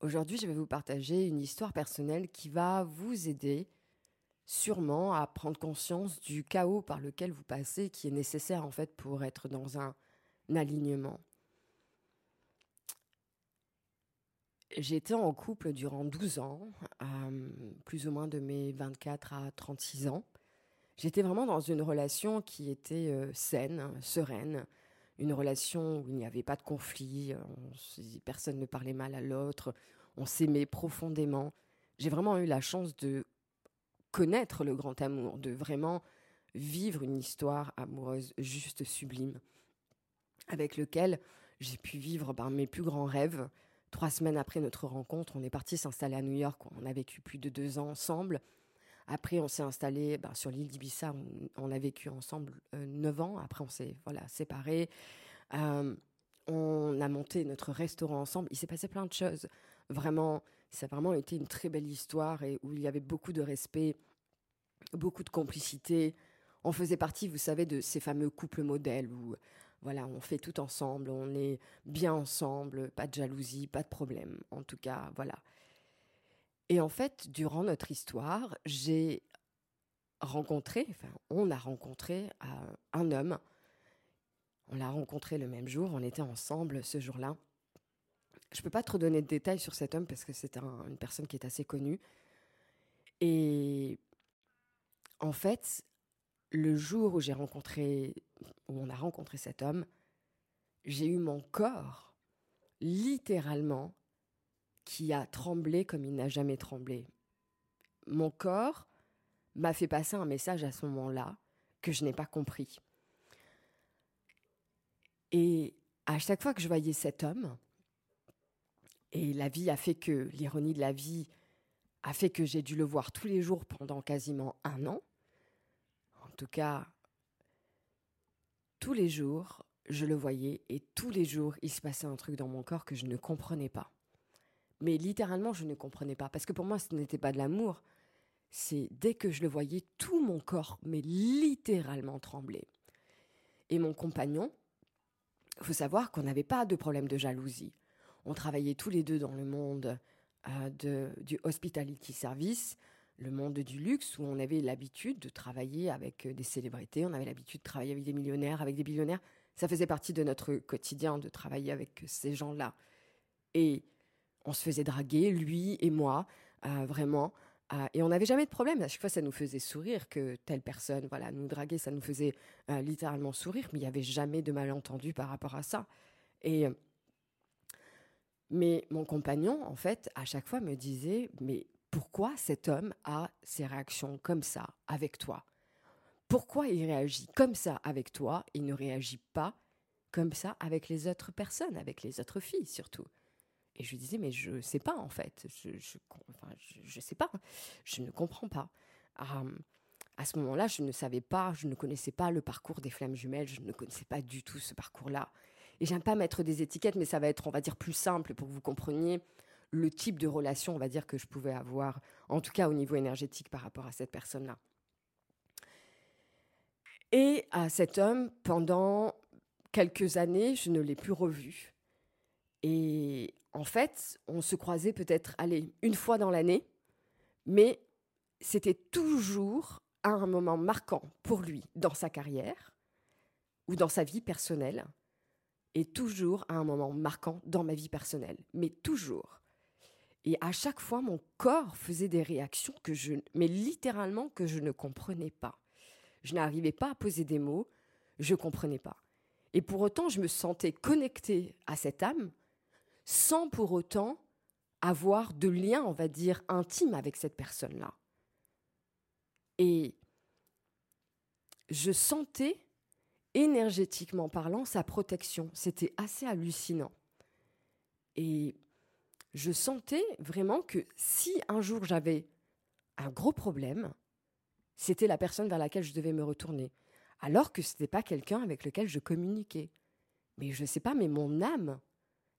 Aujourd'hui, je vais vous partager une histoire personnelle qui va vous aider sûrement à prendre conscience du chaos par lequel vous passez, qui est nécessaire en fait pour être dans un, alignement. Été en couple durant 12 ans, euh, plus ou moins de mes 24 à 36 ans. J'étais vraiment dans une relation qui était euh, saine, sereine, une relation où il n'y avait pas de conflit, personne ne parlait mal à l'autre, on s'aimait profondément. J'ai vraiment eu la chance de connaître le grand amour, de vraiment vivre une histoire amoureuse juste sublime, avec lequel j'ai pu vivre ben, mes plus grands rêves. Trois semaines après notre rencontre, on est parti s'installer à New York. On a vécu plus de deux ans ensemble. Après, on s'est installé ben, sur l'île d'Ibiza. On, a vécu ensemble euh, neuf ans. Après, on s'est voilà séparés. Euh, on a monté notre restaurant ensemble. Il s'est passé plein de choses. Vraiment, ça a vraiment été une très belle histoire et où il y avait beaucoup de respect, beaucoup de complicité. On faisait partie, vous savez, de ces fameux couples modèles où voilà, on fait tout ensemble, on est bien ensemble, pas de jalousie, pas de problème. En tout cas, voilà. Et en fait, durant notre histoire, j'ai rencontré, enfin, on a rencontré euh, un homme. On l'a rencontré le même jour, on était ensemble ce jour-là. Je ne peux pas trop donner de détails sur cet homme parce que c'est une personne qui est assez connue. Et en fait, le jour où j'ai rencontré, où on a rencontré cet homme, j'ai eu mon corps littéralement qui a tremblé comme il n'a jamais tremblé. Mon corps m'a fait passer un message à ce moment-là que je n'ai pas compris. Et à chaque fois que je voyais cet homme, et la vie a fait que, l'ironie de la vie a fait que j'ai dû le voir tous les jours pendant quasiment un an. En tout cas, tous les jours, je le voyais et tous les jours, il se passait un truc dans mon corps que je ne comprenais pas. Mais littéralement, je ne comprenais pas. Parce que pour moi, ce n'était pas de l'amour. C'est dès que je le voyais, tout mon corps, mais littéralement tremblait. Et mon compagnon, il faut savoir qu'on n'avait pas de problème de jalousie on travaillait tous les deux dans le monde euh, du hospitality service, le monde du luxe, où on avait l'habitude de travailler avec des célébrités, on avait l'habitude de travailler avec des millionnaires, avec des billionnaires. Ça faisait partie de notre quotidien de travailler avec ces gens-là. Et on se faisait draguer, lui et moi, euh, vraiment. et on n'avait jamais de problème. À chaque fois, ça nous faisait sourire que telle personne, voilà, nous draguer, ça nous faisait littéralement sourire. Mais il n'y avait jamais de malentendu par rapport à ça. Et mais mon compagnon, en fait, à chaque fois me disait, mais pourquoi cet homme a ces réactions comme ça avec toi? Pourquoi il réagit comme ça avec toi et ne réagit pas comme ça avec les autres personnes, avec les autres filles surtout? Et je lui disais, mais je sais pas en fait, je ne je, sais pas, je ne comprends pas. à ce moment-là, je ne savais pas, je ne connaissais pas le parcours des flammes jumelles, je ne connaissais pas du tout ce parcours-là. Et j'aime pas mettre des étiquettes, mais ça va être, on va dire, plus simple pour que vous compreniez le type de relation, on va dire, que je pouvais avoir, en tout cas au niveau énergétique par rapport à cette personne-là. Et à cet homme, pendant quelques années, je ne l'ai plus revu. Et en fait, on se croisait peut-être, allez, une fois dans l'année, mais c'était toujours un moment marquant pour lui dans sa carrière ou dans sa vie personnelle et toujours à un moment marquant dans ma vie personnelle, mais toujours. Et à chaque fois, mon corps faisait des réactions que je, mais littéralement que je ne comprenais pas. Je n'arrivais pas à poser des mots, je comprenais pas. Et pour autant, je me sentais connectée à cette âme sans pour autant avoir de lien, on va dire, intime avec cette personne-là. Et je sentais énergétiquement parlant, sa protection. C'était assez hallucinant. Et je sentais vraiment que si un jour j'avais un gros problème, c'était la personne vers laquelle je devais me retourner. Alors que ce n'était pas quelqu'un avec lequel je communiquais. Mais je ne sais pas, mais mon âme,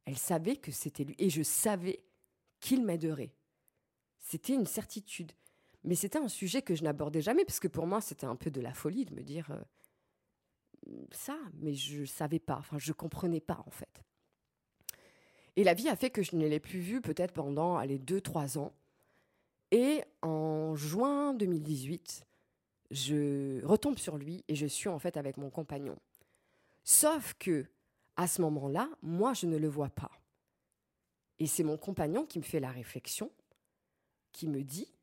elle savait que c'était lui. Et je savais qu'il m'aiderait. C'était une certitude. Mais c'était un sujet que je n'abordais jamais, parce que pour moi, c'était un peu de la folie de me dire, euh, ça, mais je ne savais pas, enfin je ne comprenais pas en fait. Et la vie a fait que je ne l'ai plus vu peut-être pendant deux, trois ans. Et en juin 2018, je retombe sur lui et je suis en fait avec mon compagnon. Sauf que à ce moment-là, moi, je ne le vois pas. Et c'est mon compagnon qui me fait la réflexion, qui me dit,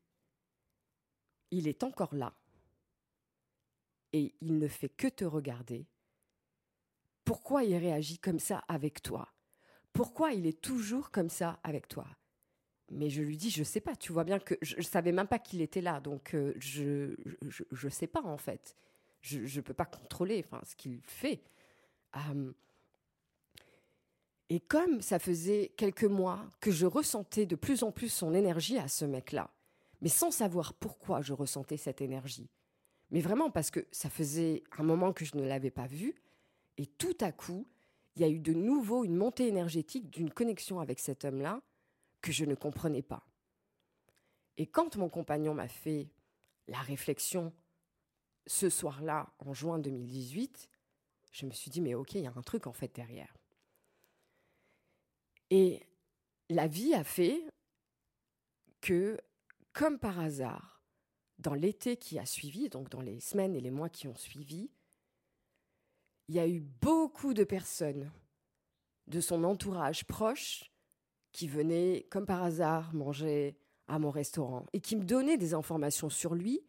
il est encore là. Et il ne fait que te regarder. Pourquoi il réagit comme ça avec toi? Pourquoi il est toujours comme ça avec toi? Mais je lui dis, je sais pas, tu vois bien que je, ne savais même pas qu'il était là, donc euh, je, je, sais pas en fait. Je ne peux pas contrôler enfin, ce qu'il fait. Et comme ça faisait quelques mois que je ressentais de plus en plus son énergie à ce mec-là, mais sans savoir pourquoi je ressentais cette énergie, mais vraiment parce que ça faisait un moment que je ne l'avais pas vu, et tout à coup, il y a eu de nouveau une montée énergétique d'une connexion avec cet homme-là que je ne comprenais pas. Et quand mon compagnon m'a fait la réflexion ce soir-là, en juin 2018, je me suis dit, mais ok, il y a un truc en fait derrière. Et la vie a fait que, comme par hasard, dans l'été qui a suivi, donc dans les semaines et les mois qui ont suivi, il y a eu beaucoup de personnes de son entourage proche qui venaient, comme par hasard, manger à mon restaurant et qui me donnaient des informations sur lui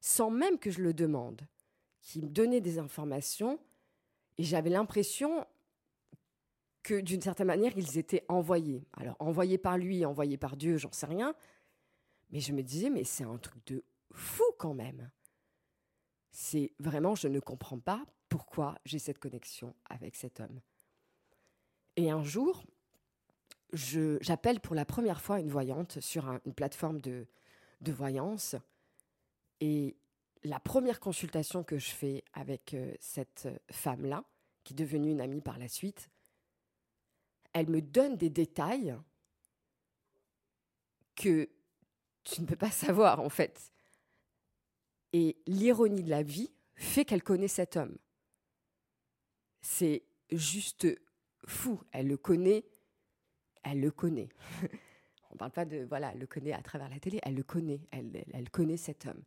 sans même que je le demande, qui me donnaient des informations et j'avais l'impression que d'une certaine manière, ils étaient envoyés. Alors, envoyés par lui, envoyés par Dieu, j'en sais rien. Mais je me disais, mais c'est un truc de fou quand même. C'est vraiment, je ne comprends pas pourquoi j'ai cette connexion avec cet homme. Et un jour, j'appelle pour la première fois une voyante sur une plateforme de, de voyance. Et la première consultation que je fais avec euh, cette femme-là, qui est devenue une amie par la suite, elle me donne des détails que tu ne peux pas savoir en fait. Et l'ironie de la vie fait qu'elle connaît cet homme. C'est juste fou. Elle le connaît. Elle le connaît. On ne parle pas de, voilà, elle le connaît à travers la télé. Elle le connaît. Elle, connaît cet homme.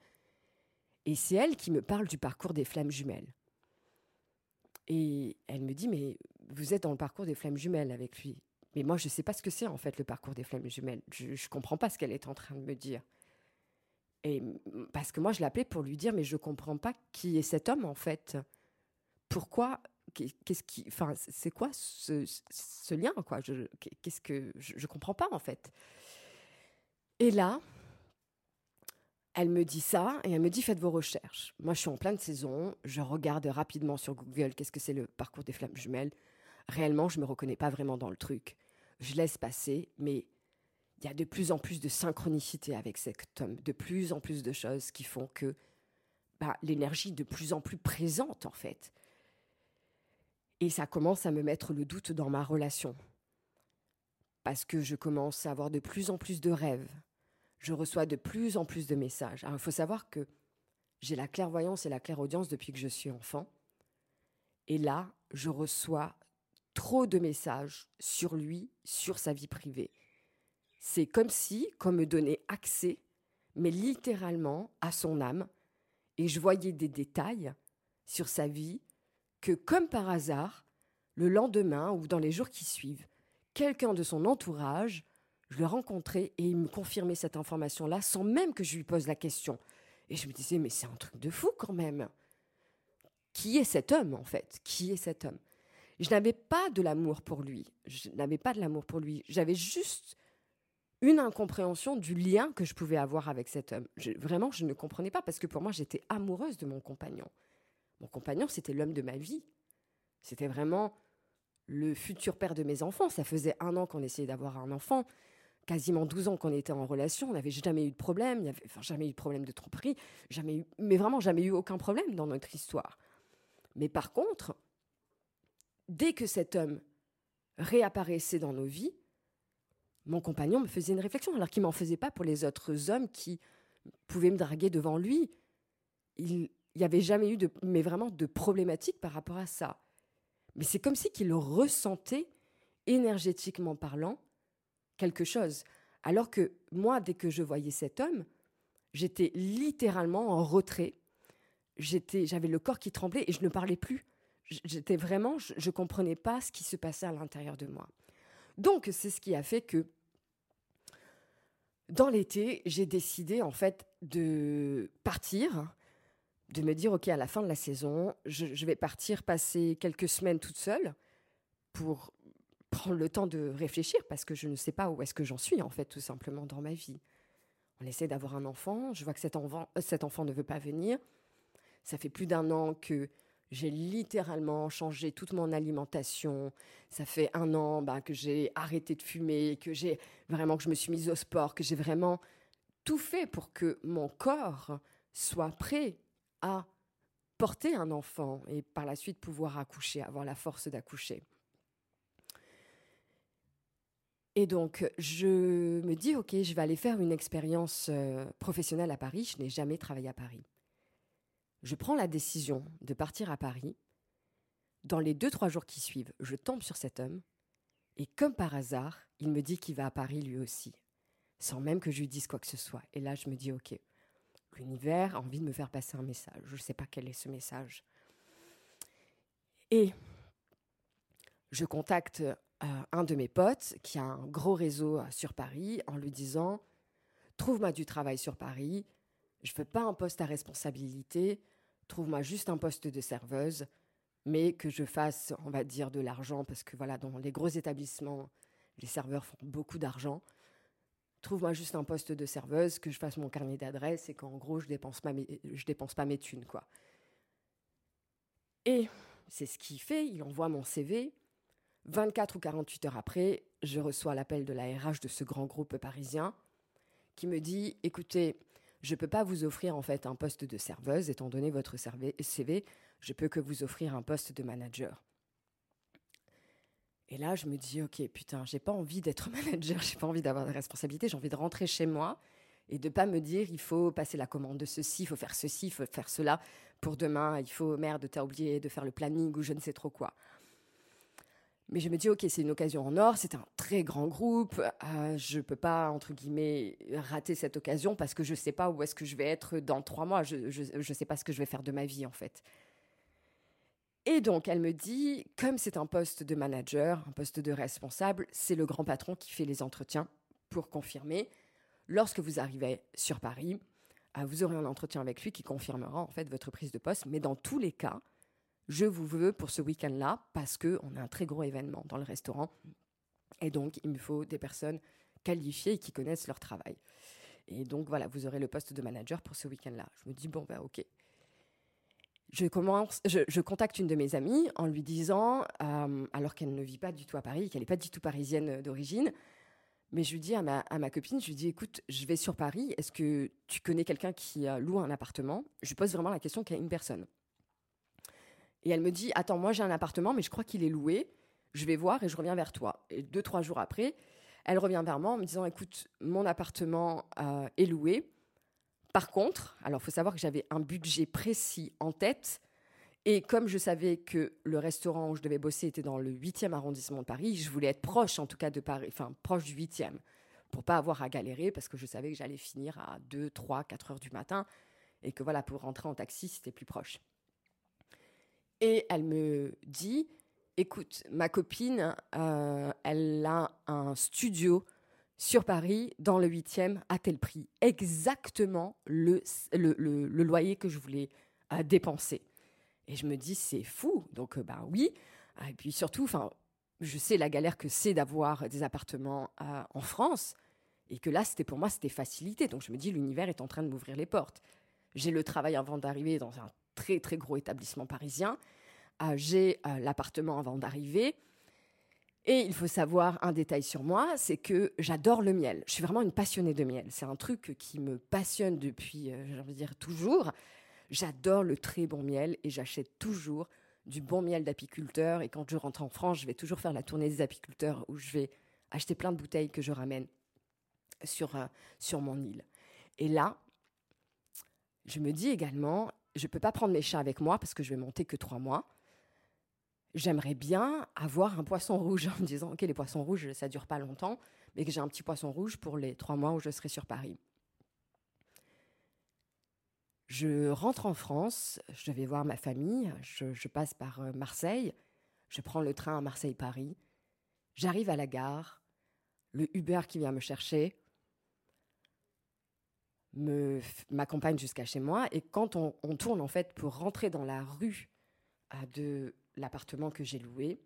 Et c'est elle qui me parle du parcours des flammes jumelles. Et elle me dit, mais vous êtes dans le parcours des flammes jumelles avec lui. Mais moi, je ne sais pas ce que c'est en fait le parcours des flammes jumelles. Je ne comprends pas ce qu'elle est en train de me dire. Et parce que moi, je l'appelais pour lui dire, mais je ne comprends pas qui est cet homme en fait. Pourquoi Qu'est-ce qui, enfin, c'est quoi ce, lien quoi? Qu'est-ce que je, ne comprends pas en fait. Et là, elle me dit ça et elle me dit faites vos recherches. Moi, je suis en pleine saison, je regarde rapidement sur Google qu'est-ce que c'est le parcours des flammes jumelles réellement, je ne me reconnais pas vraiment dans le truc. Je laisse passer, mais il y a de plus en plus de synchronicité avec cet homme, de plus en plus de choses qui font que bah, l'énergie de plus en plus présente, en fait. Et ça commence à me mettre le doute dans ma relation. Parce que je commence à avoir de plus en plus de rêves. Je reçois de plus en plus de messages. Il faut savoir que j'ai la clairvoyance et la clairaudience depuis que je suis enfant. Et là, je reçois trop de messages sur lui, sur sa vie privée. C'est comme si, comme me donnait accès, mais littéralement à son âme, et je voyais des détails sur sa vie que, comme par hasard, le lendemain ou dans les jours qui suivent, quelqu'un de son entourage, je le rencontrais et il me confirmait cette information-là sans même que je lui pose la question. Et je me disais, mais c'est un truc de fou quand même. Qui est cet homme en fait? Qui est cet homme? Je n'avais pas de l'amour pour lui. Je n'avais pas de l'amour pour lui. J'avais juste une incompréhension du lien que je pouvais avoir avec cet homme. vraiment, je ne comprenais pas parce que pour moi, j'étais amoureuse de mon compagnon. Mon compagnon, c'était l'homme de ma vie. C'était vraiment le futur père de mes enfants. Ça faisait un an qu'on essayait d'avoir un enfant, quasiment 12 ans qu'on était en relation. On n'avait jamais eu de problème, il n'y avait jamais eu de problème de tromperie, jamais eu, mais vraiment jamais eu aucun problème dans notre histoire. Mais par contre, dès que cet homme réapparaissait dans nos vies, mon compagnon me faisait une réflexion, alors qu'il m'en faisait pas pour les autres hommes qui pouvaient me draguer devant lui. Il n'y avait jamais eu de, mais vraiment de problématique par rapport à ça. Mais c'est comme si qu'il ressentait énergétiquement parlant, quelque chose. Alors que moi, dès que je voyais cet homme, j'étais littéralement en retrait. J'étais, j'avais le corps qui tremblait et je ne parlais plus. J'étais vraiment, je ne comprenais pas ce qui se passait à l'intérieur de moi. Donc, c'est ce qui a fait que dans l'été, j'ai décidé en fait de partir, de me dire, OK, à la fin de la saison, je, je vais partir passer quelques semaines toute seule pour prendre le temps de réfléchir parce que je ne sais pas où est-ce que j'en suis en fait tout simplement dans ma vie. On essaie d'avoir un enfant, je vois que cet enfant, cet enfant ne veut pas venir. Ça fait plus d'un an que j'ai littéralement changé toute mon alimentation. Ça fait un an bah, que j'ai arrêté de fumer, que j'ai vraiment que je me suis mise au sport, que j'ai vraiment tout fait pour que mon corps soit prêt à porter un enfant et par la suite pouvoir accoucher, avoir la force d'accoucher. Et donc, je me dis, OK, je vais aller faire une expérience euh, professionnelle à Paris. Je n'ai jamais travaillé à Paris. Je prends la décision de partir à Paris. Dans les deux, trois jours qui suivent, je tombe sur cet homme. Et comme par hasard, il me dit qu'il va à Paris lui aussi, sans même que je lui dise quoi que ce soit. Et là, je me dis, OK, l'univers a envie de me faire passer un message. Je ne sais pas quel est ce message. Et je contacte un de mes potes qui a un gros réseau euh, sur Paris en lui disant Trouve-moi du travail sur Paris, je veux pas un poste à responsabilité, trouve-moi juste un poste de serveuse, mais que je fasse, on va dire, de l'argent, parce que voilà, dans les gros établissements, les serveurs font beaucoup d'argent. Trouve-moi juste un poste de serveuse, que je fasse mon carnet d'adresse et qu'en gros, je dépense pas dépense pas mes thunes, quoi. Et c'est ce qu'il fait, il envoie mon CV. 24 ou 48 heures après, je reçois l'appel de la RH de ce grand groupe parisien qui me dit écoutez, je ne peux pas vous offrir en fait un poste de serveuse étant donné votre CV, je peux que vous offrir un poste de manager. Et là, je me dis ok, putain, j'ai pas envie d'être manager, j'ai pas envie d'avoir des responsabilités, j'ai envie de rentrer chez moi et de pas me dire il faut passer la commande de ceci, il faut faire ceci, il faut faire cela pour demain, il faut merde, t'as oublié de faire le planning ou je ne sais trop quoi. Mais je me dis, OK, c'est une occasion en or, c'est un très grand groupe, euh, je ne peux pas, entre guillemets, rater cette occasion parce que je ne sais pas où est-ce que je vais être dans trois mois, je ne sais pas ce que je vais faire de ma vie en fait. Et donc, elle me dit, comme c'est un poste de manager, un poste de responsable, c'est le grand patron qui fait les entretiens pour confirmer. Lorsque vous arrivez sur Paris, euh, vous aurez un entretien avec lui qui confirmera en fait votre prise de poste. Mais dans tous les cas, je vous veux pour ce week-end-là parce qu'on a un très gros événement dans le restaurant. Et donc, il me faut des personnes qualifiées et qui connaissent leur travail. Et donc, voilà, vous aurez le poste de manager pour ce week-end-là. Je me dis, bon, ben, ok. Je, commence, je, contacte une de mes amies en lui disant, euh, alors qu'elle ne vit pas du tout à Paris, qu'elle n'est pas du tout parisienne d'origine, mais je lui dis à ma, copine, je lui dis, écoute, je vais sur Paris, est-ce que tu connais quelqu'un qui loue un appartement? Je lui pose vraiment la question a une personne? Et elle me dit Attends, moi j'ai un appartement, mais je crois qu'il est loué. Je vais voir et je reviens vers toi. Et deux, trois jours après, elle revient vers moi en me disant Écoute, mon appartement euh, est loué. Par contre, alors faut savoir que j'avais un budget précis en tête. Et comme je savais que le restaurant où je devais bosser était dans le 8e arrondissement de Paris, je voulais être proche en tout cas de Paris, enfin proche du 8e, pour pas avoir à galérer parce que je savais que j'allais finir à 2, 3, 4 heures du matin et que voilà, pour rentrer en taxi, c'était plus proche. Et elle me dit, écoute, ma copine, euh, elle a un studio sur Paris, dans le 8e, à tel prix. Exactement le, loyer que je voulais euh, dépenser. Et je me dis, c'est fou. Donc, ben oui. Et puis surtout, je sais la galère que c'est d'avoir des appartements en France. Et que là, c'était pour moi, c'était facilité. Donc je me dis, l'univers est en train de m'ouvrir les portes. J'ai le travail avant d'arriver dans un très très gros établissement parisien. Euh, j'ai euh, l'appartement avant d'arriver. Et il faut savoir un détail sur moi, c'est que j'adore le miel. Je suis vraiment une passionnée de miel. C'est un truc qui me passionne depuis, euh, j'ai envie de dire, toujours. J'adore le très bon miel et j'achète toujours du bon miel d'apiculteur. Et quand je rentre en France, je vais toujours faire la tournée des apiculteurs où je vais acheter plein de bouteilles que je ramène sur, sur mon île. Et là, je me dis également, je ne peux pas prendre mes chats avec moi parce que je vais monter que trois mois. j'aimerais bien avoir un poisson rouge en me disant, ok, les poissons rouges, ça dure pas longtemps, mais que j'ai un petit poisson rouge pour les trois mois où je serai sur Paris. Je rentre en France, je vais voir ma famille, je, passe par euh, Marseille, je prends le train à Marseille-Paris, j'arrive à la gare, le Uber qui vient me chercher m'accompagne jusqu'à chez moi et quand on, tourne en fait pour rentrer dans la rue euh, de l'appartement que j'ai loué,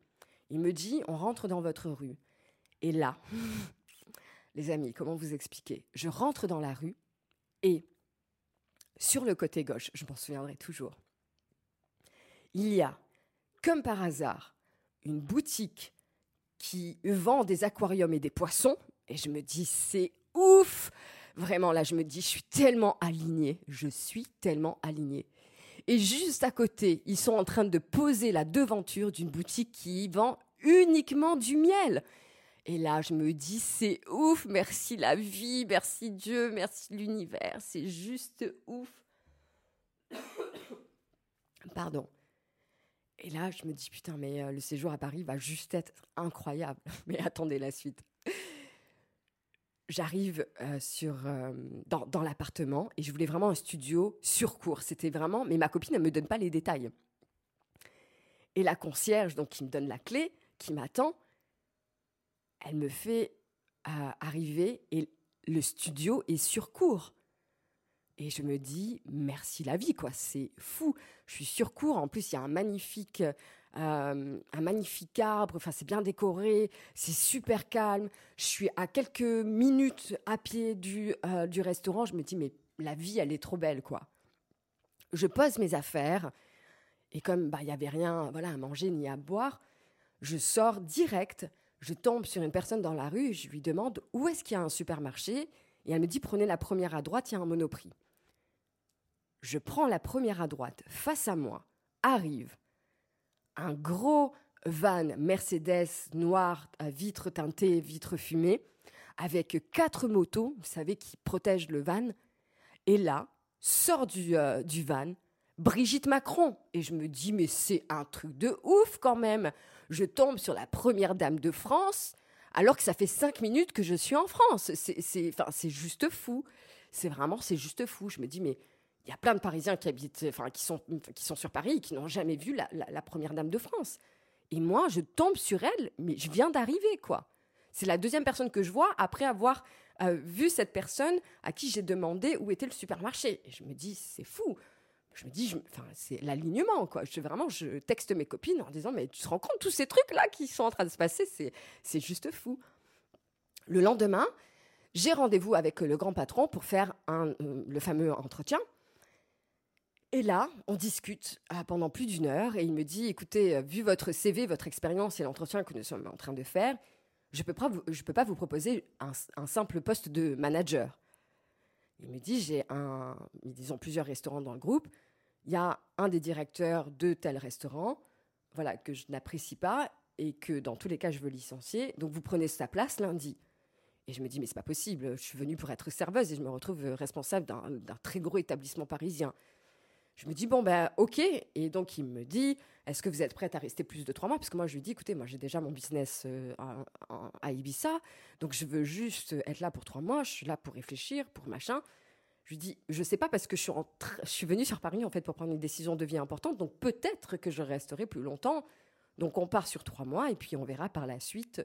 il me dit on rentre dans votre rue. Et là, les amis, comment vous expliquer? Je rentre dans la rue et sur le côté gauche, je m'en souviendrai toujours, il y a, comme par hasard, une boutique qui vend des aquariums et des poissons. Et je me dis, c'est ouf Vraiment, là, je me dis, je suis tellement alignée. Je suis tellement alignée. Et juste à côté, ils sont en train de poser la devanture d'une boutique qui vend uniquement du miel. Et là, je me dis, c'est ouf, merci la vie, merci Dieu, merci l'univers, c'est juste ouf. Pardon. Et là, je me dis, putain, mais euh, le séjour à Paris va juste être incroyable. Mais attendez la suite. J'arrive euh, sur euh, dans, dans l'appartement et je voulais vraiment un studio sur cours. C'était vraiment, mais ma copine ne me donne pas les détails. Et la concierge, donc qui me donne la clé, qui m'attend, elle me fait euh, arriver et le studio est sur cours. Et je me dis, merci la vie, quoi, c'est fou. Je suis sur cours, en plus il y a un magnifique, euh, un magnifique arbre, enfin c'est bien décoré, c'est super calme. Je suis à quelques minutes à pied du, euh, du restaurant, je me dis, mais la vie, elle est trop belle, quoi. Je pose mes affaires, et comme bah, il n'y avait rien voilà, à manger ni à boire, je sors direct je tombe sur une personne dans la rue je lui demande où est-ce qu'il y a un supermarché? Et elle me dit prenez la première à droite, il y a un monoprix. Je prends la première à droite. Face à moi arrive un gros van Mercedes noir à vitres teintées, vitres fumées, avec quatre motos, vous savez, qui protègent le van. Et là, sort du, euh, du van Brigitte Macron. Et je me dis, mais c'est un truc de ouf quand même je tombe sur la première dame de France, alors que ça fait cinq minutes que je suis en France. C'est, juste fou. C'est vraiment, c'est juste fou. Je me dis, mais il y a plein de Parisiens qui habitent, enfin, qui sont, qui sont sur Paris et qui n'ont jamais vu la, première dame de France. Et moi, je tombe sur elle, mais je viens d'arriver, quoi. C'est la deuxième personne que je vois après avoir euh, vu cette personne à qui j'ai demandé où était le supermarché. Et je me dis, c'est fou je me dis, enfin, c'est l'alignement, quoi. Je, vraiment, je texte mes copines en disant, mais tu te rends compte, tous ces trucs-là qui sont en train de se passer, c'est juste fou. Le lendemain, j'ai rendez-vous avec le grand patron pour faire euh, le fameux entretien. Et là, on discute euh, pendant plus d'une heure et il me dit, écoutez, euh, vu votre CV, votre expérience et l'entretien que nous sommes en train de faire, je ne peux, pas vous, proposer un, simple poste de manager. Il me dit, j'ai ont plusieurs restaurants dans le groupe. Il y a un des directeurs de tel restaurant, voilà, que je n'apprécie pas et que dans tous les cas je veux licencier. Donc vous prenez sa place lundi. Et je me dis, mais c'est pas possible. Je suis venue pour être serveuse et je me retrouve responsable d'un très gros établissement parisien. Je me dis, bon, ben, ok. Et donc, il me dit, est-ce que vous êtes prête à rester plus de trois mois? Parce que moi, je lui dis, écoutez, moi, j'ai déjà mon business euh, à, Ibiza. Donc, je veux juste être là pour trois mois. Je suis là pour réfléchir, pour machin. Je lui dis, je sais pas parce que je suis, venue sur Paris, en fait, pour prendre une décision de vie importante. Donc, peut-être que je resterai plus longtemps. Donc, on part sur trois mois et puis on verra par la suite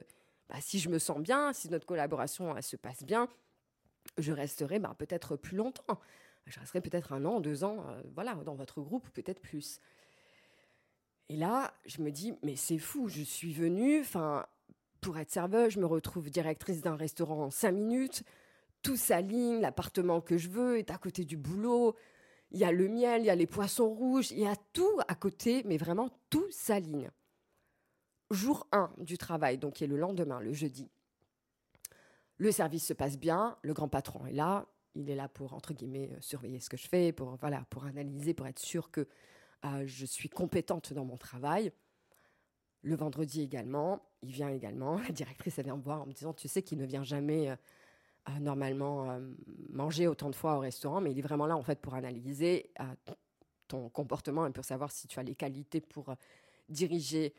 bah, si je me sens bien, si notre collaboration se passe bien. Je resterai bah, peut-être plus longtemps je resterai peut-être un an, deux ans, euh, voilà, dans votre groupe, peut-être plus. Et là, je me dis, mais c'est fou, je suis venue, enfin, pour être serveuse, je me retrouve directrice d'un restaurant en cinq minutes, tout s'aligne, l'appartement que je veux est à côté du boulot, il y a le miel, il y a les poissons rouges, il y a tout à côté, mais vraiment tout s'aligne. Jour 1 du travail, donc qui est le lendemain, le jeudi. Le service se passe bien, le grand patron est là, il est là pour, entre guillemets, euh, surveiller ce que je fais, pour, voilà, pour analyser, pour être sûr que euh, je suis compétente dans mon travail. Le vendredi également, il vient également. La directrice, elle vient me voir en me disant, tu sais qu'il ne vient jamais euh, normalement manger autant de fois au restaurant, mais il est vraiment là en fait pour analyser ton comportement et pour savoir si tu as les qualités pour diriger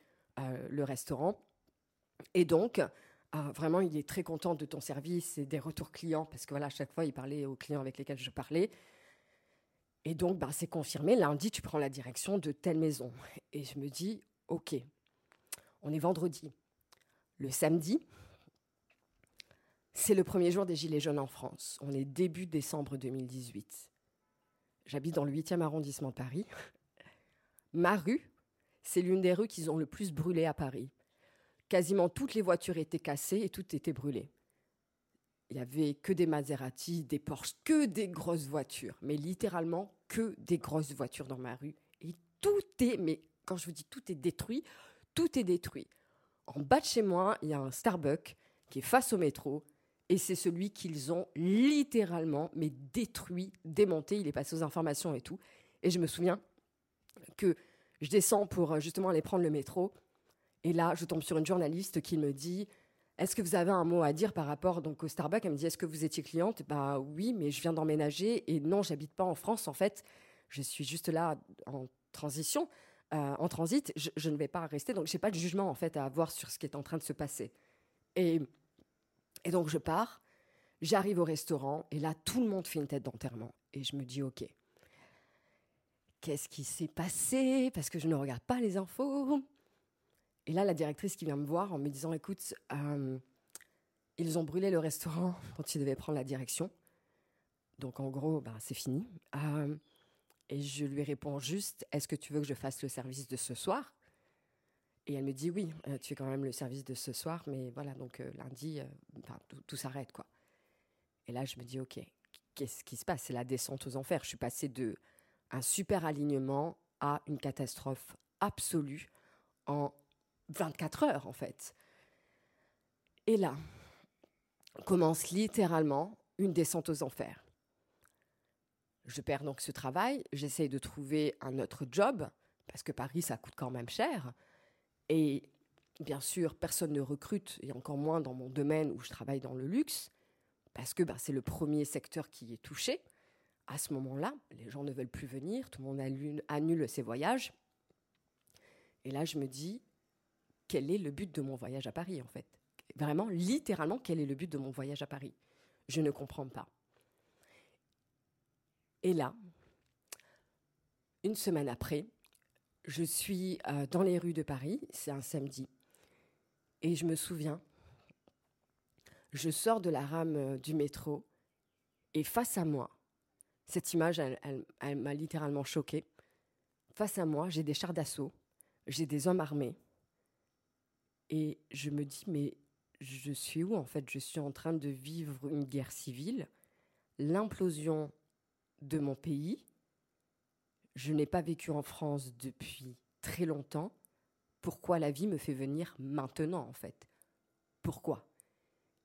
le restaurant. Et donc, vraiment, il est très content de ton service et des retours clients, parce que voilà, à chaque fois, il parlait aux clients avec lesquels je parlais. Et donc, bah, c'est confirmé. Lundi, tu prends la direction de telle maison. Et je me dis, OK, on est vendredi. Le samedi, c'est le premier jour des Gilets jaunes en France. On est début décembre 2018. J'habite dans le 8e arrondissement de Paris. Ma rue, c'est l'une des rues qu'ils ont le plus brûlé à Paris. Quasiment toutes les voitures étaient cassées et toutes étaient brûlées. Il y avait que des Maserati, des Porsche, que des grosses voitures, mais littéralement que des grosses voitures dans ma rue. Et tout est, mais quand je vous dis tout est détruit, tout est détruit. En bas de chez moi, il y a un Starbucks qui est face au métro, et c'est celui qu'ils ont littéralement, mais détruit, démonté. Il est passé aux informations et tout. Et je me souviens que je descends pour euh, justement aller prendre le métro. Et là, je tombe sur une journaliste qui me dit Est-ce que vous avez un mot à dire par rapport donc, au Starbucks? Elle me dit Est-ce que vous étiez cliente? Bah oui, mais je viens d'emménager. Et non, j'habite pas en France. En fait, je suis juste là en transition. Euh, en transit, je, ne vais pas rester, donc je n'ai pas de jugement en fait à avoir sur ce qui est en train de se passer. Et, et donc je pars, j'arrive au restaurant, et là tout le monde fait une tête d'enterrement. Et je me dis, ok, qu'est-ce qui s'est passé? Parce que je ne regarde pas les infos. Et là, la directrice qui vient me voir en me disant, écoute, euh, ils ont brûlé le restaurant dont ils devaient prendre la direction. Donc en gros, bah, c'est fini. Euh, et je lui réponds juste, est-ce que tu veux que je fasse le service de ce soir? Et elle me dit, oui, euh, tu fais quand même le service de ce soir, mais voilà, donc lundi, tout, s'arrête, quoi. Et là, je me dis, ok, qu'est-ce qui se passe? C'est la descente aux enfers. Je suis passée de un super alignement à une catastrophe absolue en 24 heures, en fait. Et là, commence littéralement une descente aux enfers. Je perds donc ce travail, j'essaye de trouver un autre job, parce que Paris, ça coûte quand même cher. Et bien sûr, personne ne recrute, et encore moins dans mon domaine où je travaille dans le luxe, parce que bah, c'est le premier secteur qui est touché. À ce moment-là, les gens ne veulent plus venir, tout le monde annule ses voyages. Et là, je me dis, quel est le but de mon voyage à Paris, en fait Vraiment, littéralement, quel est le but de mon voyage à Paris? Je ne comprends pas. Et là, une semaine après, je suis euh, dans les rues de Paris, c'est un samedi, et je me souviens, je sors de la rame euh, du métro, et face à moi, cette image, elle, m'a littéralement choquée. Face à moi, j'ai des chars d'assaut, j'ai des hommes armés, et je me dis, mais je suis où en fait? Je suis en train de vivre une guerre civile, l'implosion de mon pays. Je n'ai pas vécu en France depuis très longtemps. Pourquoi la vie me fait venir maintenant, en fait? Pourquoi?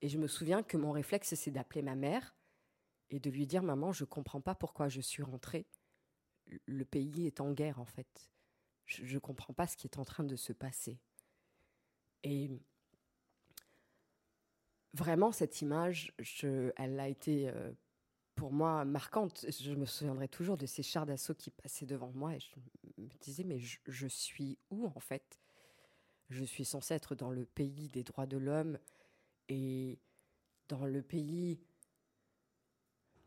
Et je me souviens que mon réflexe, c'est d'appeler ma mère et de lui dire Maman, je comprends pas pourquoi je suis rentrée. Le pays est en guerre, en fait. Je ne comprends pas ce qui est en train de se passer. Et vraiment, cette image, je, elle a été euh, pour moi marquante. Je me souviendrai toujours de ces chars d'assaut qui passaient devant moi et je me disais, mais je, suis où en fait? Je suis censée être dans le pays des droits de l'homme et dans le pays,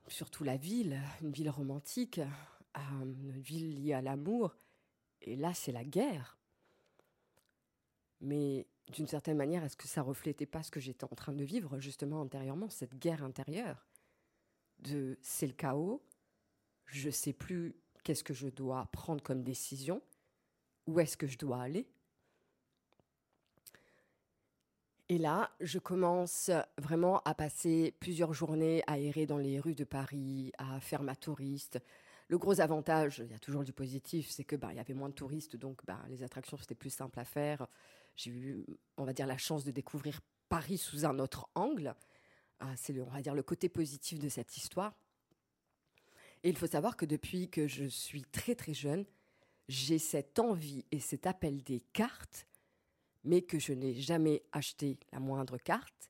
surtout la ville, une ville romantique, euh, une ville liée à l'amour. Et là, c'est la guerre. Mais d'une certaine manière, est-ce que ça reflétait pas ce que j'étais en train de vivre justement intérieurement, cette guerre intérieure de c'est le chaos, je sais plus qu'est-ce que je dois prendre comme décision, où est-ce que je dois aller? Et là, je commence vraiment à passer plusieurs journées à errer dans les rues de Paris, à faire ma touriste. Le gros avantage, il y a toujours du positif, c'est que bah, il y avait moins de touristes, donc bah, les attractions c'était plus simple à faire. J'ai eu, on va dire, la chance de découvrir Paris sous un autre angle. Ah, c'est, on va dire, le côté positif de cette histoire. Et il faut savoir que depuis que je suis très très jeune, j'ai cette envie et cet appel des cartes, mais que je n'ai jamais acheté la moindre carte.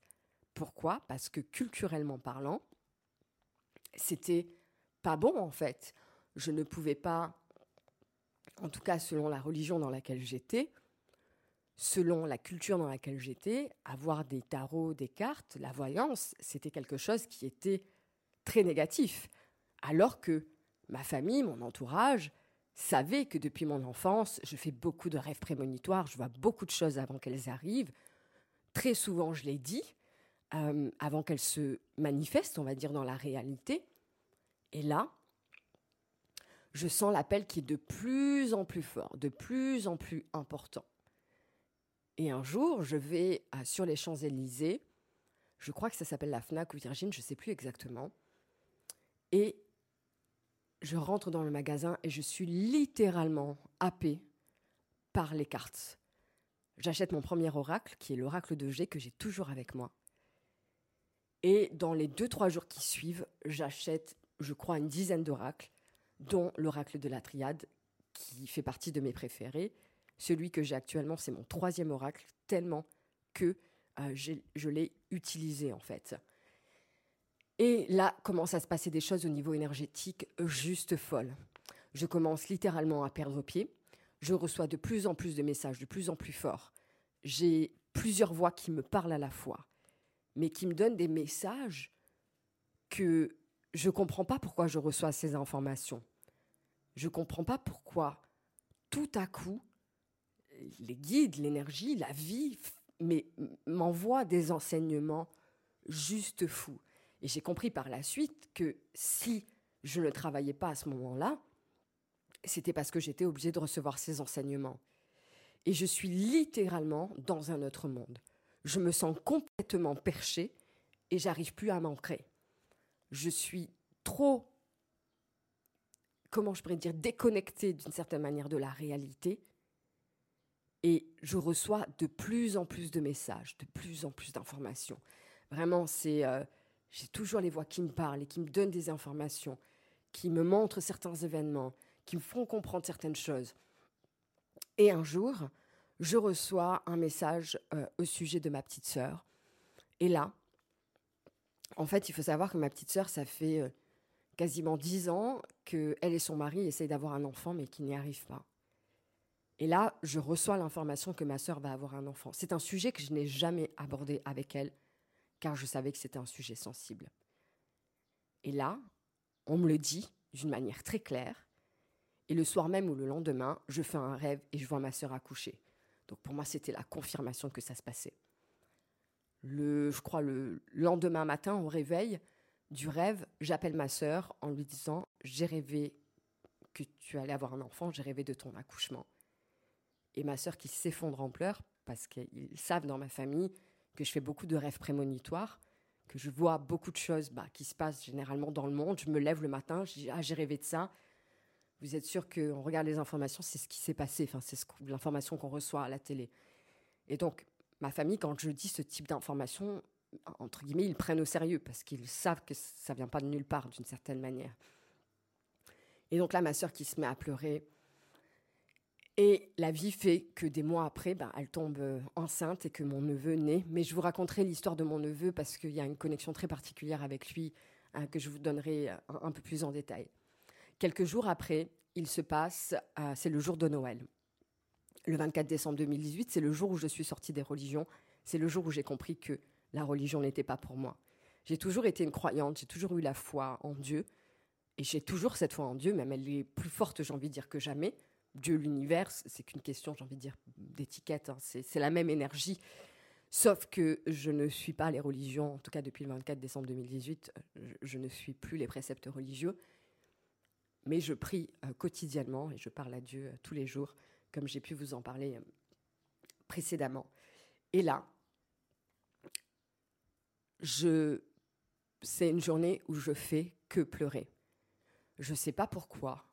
Pourquoi? Parce que culturellement parlant, c'était pas bon en fait. Je ne pouvais pas, en tout cas selon la religion dans laquelle j'étais, selon la culture dans laquelle j'étais, avoir des tarots, des cartes, la voyance, c'était quelque chose qui était très négatif. Alors que ma famille, mon entourage, savait que depuis mon enfance, je fais beaucoup de rêves prémonitoires, je vois beaucoup de choses avant qu'elles arrivent. Très souvent, je l'ai dit, euh, avant qu'elles se manifestent, on va dire, dans la réalité. Et là, je sens l'appel qui est de plus en plus fort, de plus en plus important. Et un jour, je vais euh, sur les Champs-Élysées, je crois que ça s'appelle la FNAC ou Virgin, je ne sais plus exactement, et je rentre dans le magasin et je suis littéralement happée par les cartes. J'achète mon premier oracle, qui est l'oracle de G, que j'ai toujours avec moi. Et dans les deux, trois jours qui suivent, j'achète, je crois, une dizaine d'oracles, dont l'oracle de la triade, qui fait partie de mes préférés. Celui que j'ai actuellement, c'est mon troisième oracle, tellement que euh, je l'ai utilisé en fait. Et là commencent à se passer des choses au niveau énergétique juste folles. Je commence littéralement à perdre pied. Je reçois de plus en plus de messages, de plus en plus forts. J'ai plusieurs voix qui me parlent à la fois, mais qui me donnent des messages que je ne comprends pas pourquoi je reçois ces informations. Je ne comprends pas pourquoi tout à coup, les guides, l'énergie, la vie m'envoient des enseignements juste fous. Et j'ai compris par la suite que si je ne travaillais pas à ce moment-là, c'était parce que j'étais obligée de recevoir ces enseignements. Et je suis littéralement dans un autre monde. Je me sens complètement perchée et j'arrive plus à m'ancrer. Je suis trop, comment je pourrais dire, déconnectée d'une certaine manière de la réalité. Et je reçois de plus en plus de messages, de plus en plus d'informations. Vraiment, c'est euh, j'ai toujours les voix qui me parlent et qui me donnent des informations, qui me montrent certains événements, qui me font comprendre certaines choses. Et un jour, je reçois un message euh, au sujet de ma petite sœur. Et là, en fait, il faut savoir que ma petite sœur, ça fait euh, quasiment dix ans qu'elle et son mari essayent d'avoir un enfant, mais qu'ils n'y arrivent pas. Et là, je reçois l'information que ma sœur va avoir un enfant. C'est un sujet que je n'ai jamais abordé avec elle car je savais que c'était un sujet sensible. Et là, on me le dit d'une manière très claire, et le soir même ou le lendemain, je fais un rêve et je vois ma sœur accoucher. Donc pour moi, c'était la confirmation que ça se passait. Je crois le lendemain matin, au réveil du rêve, j'appelle ma sœur en lui disant J'ai rêvé que tu allais avoir un enfant, j'ai rêvé de ton accouchement. Et ma sœur qui s'effondre en pleurs, parce qu'ils savent dans ma famille que je fais beaucoup de rêves prémonitoires, que je vois beaucoup de choses bah, qui se passent généralement dans le monde. Je me lève le matin, je dis, ah, j'ai rêvé de ça. Vous êtes sûr qu'on regarde les informations, c'est ce qui s'est passé, enfin, c'est l'information qu'on reçoit à la télé. Et donc, ma famille, quand je dis ce type d'information, entre guillemets, ils prennent au sérieux parce qu'ils savent que ça vient pas de nulle part d'une certaine manière. Et donc là, ma sœur qui se met à pleurer, et la vie fait que des mois après, ben, elle tombe euh, enceinte et que mon neveu naît. Mais je vous raconterai l'histoire de mon neveu parce qu'il y a une connexion très particulière avec lui hein, que je vous donnerai euh, un, peu plus en détail. Quelques jours après, il se passe, euh, c'est le jour de Noël. Le 24 décembre 2018, c'est le jour où je suis sortie des religions. C'est le jour où j'ai compris que la religion n'était pas pour moi. J'ai toujours été une croyante, j'ai toujours eu la foi en Dieu. Et j'ai toujours cette foi en Dieu, même elle est plus forte, j'ai envie de dire, que jamais. Dieu, l'univers, c'est qu'une question, j'ai envie de dire, d'étiquette. Hein. C'est la même énergie. Sauf que je ne suis pas les religions, en tout cas depuis le 24 décembre 2018, je, ne suis plus les préceptes religieux. Mais je prie euh, quotidiennement et je parle à Dieu euh, tous les jours, comme j'ai pu vous en parler euh, précédemment. Et là, c'est une journée où je fais que pleurer. Je ne sais pas pourquoi,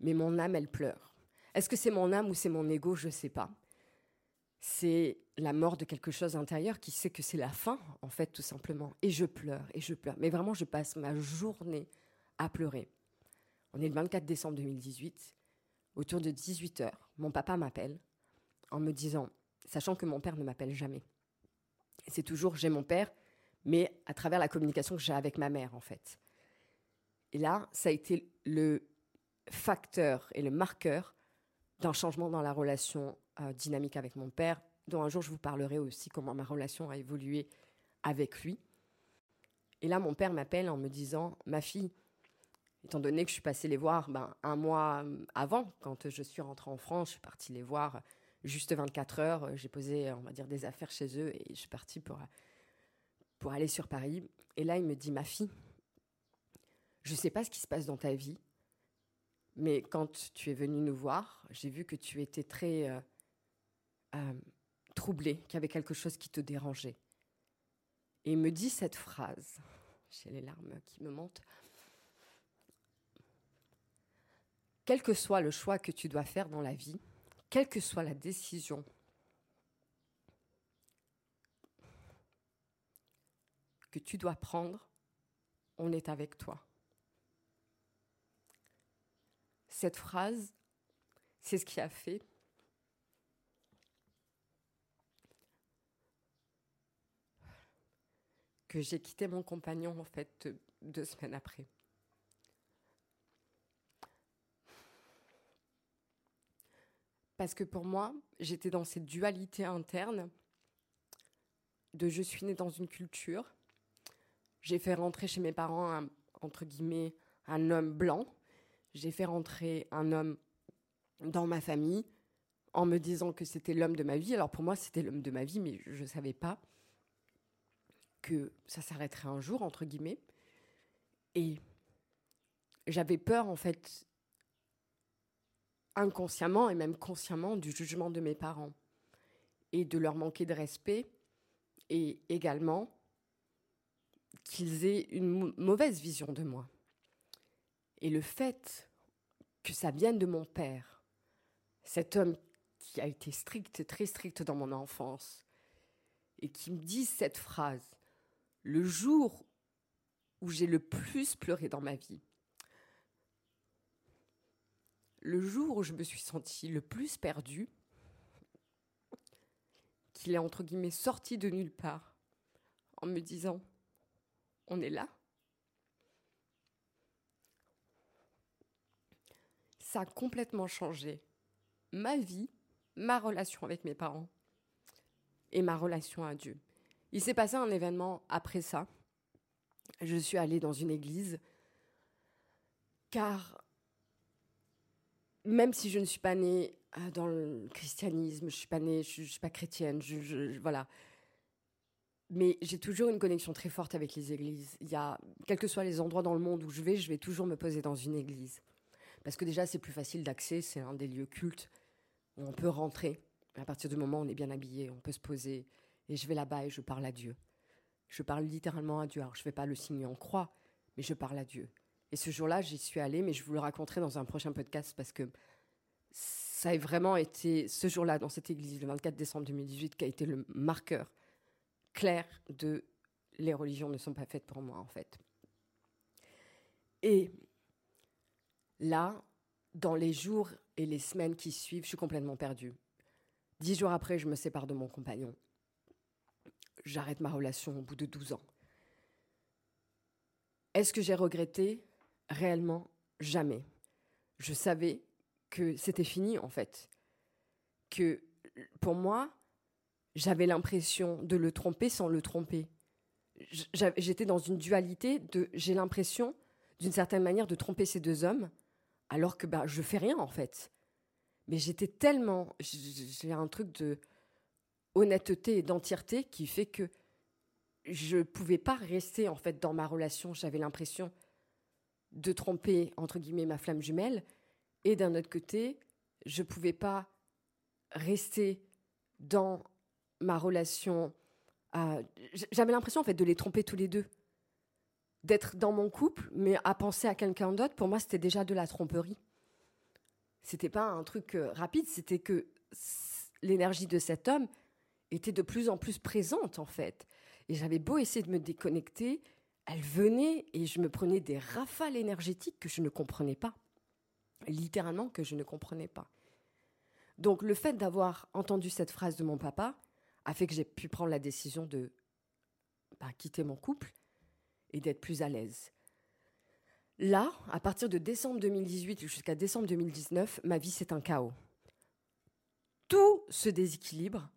mais mon âme, elle pleure. Est-ce que c'est mon âme ou c'est mon ego Je ne sais pas. C'est la mort de quelque chose intérieur qui sait que c'est la fin, en fait, tout simplement. Et je pleure, et je pleure. Mais vraiment, je passe ma journée à pleurer. On est le 24 décembre 2018. Autour de 18 heures, mon papa m'appelle en me disant, sachant que mon père ne m'appelle jamais. C'est toujours j'ai mon père, mais à travers la communication que j'ai avec ma mère, en fait. Et là, ça a été le facteur et le marqueur d'un changement dans la relation euh, dynamique avec mon père, dont un jour je vous parlerai aussi comment ma relation a évolué avec lui. Et là, mon père m'appelle en me disant, ma fille, étant donné que je suis passée les voir ben, un mois avant, quand je suis rentrée en France, je suis partie les voir juste 24 heures. J'ai posé, on va dire, des affaires chez eux et je suis partie pour, pour aller sur Paris. Et là, il me dit, ma fille, je ne sais pas ce qui se passe dans ta vie, mais quand tu es venue nous voir, j'ai vu que tu étais très euh, euh, troublée, qu'il y avait quelque chose qui te dérangeait. Et me dit cette phrase, j'ai les larmes qui me montent. Quel que soit le choix que tu dois faire dans la vie, quelle que soit la décision que tu dois prendre, on est avec toi. Cette phrase, c'est ce qui a fait que j'ai quitté mon compagnon en fait deux semaines après. Parce que pour moi, j'étais dans cette dualité interne de je suis née dans une culture, j'ai fait rentrer chez mes parents entre guillemets un homme blanc, j'ai fait rentrer un homme dans ma famille en me disant que c'était l'homme de ma vie. Alors pour moi, c'était l'homme de ma vie, mais je ne savais pas que ça s'arrêterait un jour, entre guillemets. Et j'avais peur, en fait, inconsciemment et même consciemment, du jugement de mes parents et de leur manquer de respect et également qu'ils aient une mauvaise vision de moi. Et le fait que ça vienne de mon père, cet homme qui a été strict, très strict dans mon enfance, et qui me dise cette phrase, le jour où j'ai le plus pleuré dans ma vie, le jour où je me suis sentie le plus perdue, qu'il est entre guillemets sorti de nulle part en me disant on est là. Ça a complètement changé ma vie, ma relation avec mes parents et ma relation à Dieu. Il s'est passé un événement après ça. Je suis allée dans une église car même si je ne suis pas née euh, dans le christianisme, je suis pas née, je, ne suis pas chrétienne, je, voilà. Mais j'ai toujours une connexion très forte avec les églises. Il y a, quels que soient les endroits dans le monde où je vais, je vais toujours me poser dans une église. Parce que déjà, c'est plus facile d'accès, c'est un des lieux cultes où on peut rentrer. À partir du moment où on est bien habillé, on peut se poser, et je vais là-bas et je parle à Dieu. Je parle littéralement à Dieu. Alors, je ne vais pas le signer en croix, mais je parle à Dieu. Et ce jour-là, j'y suis allée, mais je vous le raconterai dans un prochain podcast parce que ça a vraiment été ce jour-là, dans cette église, le 24 décembre 2018, qui a été le marqueur clair de les religions ne sont pas faites pour moi, en fait. Et là, dans les jours et les semaines qui suivent, je suis complètement perdue. Dix jours après, je me sépare de mon compagnon j'arrête ma relation au bout de 12 ans. Est-ce que j'ai regretté? Réellement, jamais. Je savais que c'était fini en fait. Que pour moi, j'avais l'impression de le tromper sans le tromper. J'étais dans une dualité de j'ai l'impression d'une certaine manière de tromper ces deux hommes alors que bah je fais rien en fait. Mais j'étais tellement j'ai un truc de honnêteté et d'entièreté qui fait que je ne pouvais pas rester en fait dans ma relation. J'avais l'impression de tromper entre guillemets ma flamme jumelle et d'un autre côté, je ne pouvais pas rester dans ma relation. J'avais l'impression en fait de les tromper tous les deux, d'être dans mon couple, mais à penser à quelqu'un d'autre. Pour moi, c'était déjà de la tromperie. C'était pas un truc euh, rapide, c'était que l'énergie de cet homme était de plus en plus présente en fait. Et j'avais beau essayer de me déconnecter, elle venait et je me prenais des rafales énergétiques que je ne comprenais pas. Littéralement que je ne comprenais pas. Donc le fait d'avoir entendu cette phrase de mon papa a fait que j'ai pu prendre la décision de bah, quitter mon couple et d'être plus à l'aise. Là, à partir de décembre 2018 jusqu'à décembre 2019, ma vie c'est un chaos. Tout se déséquilibre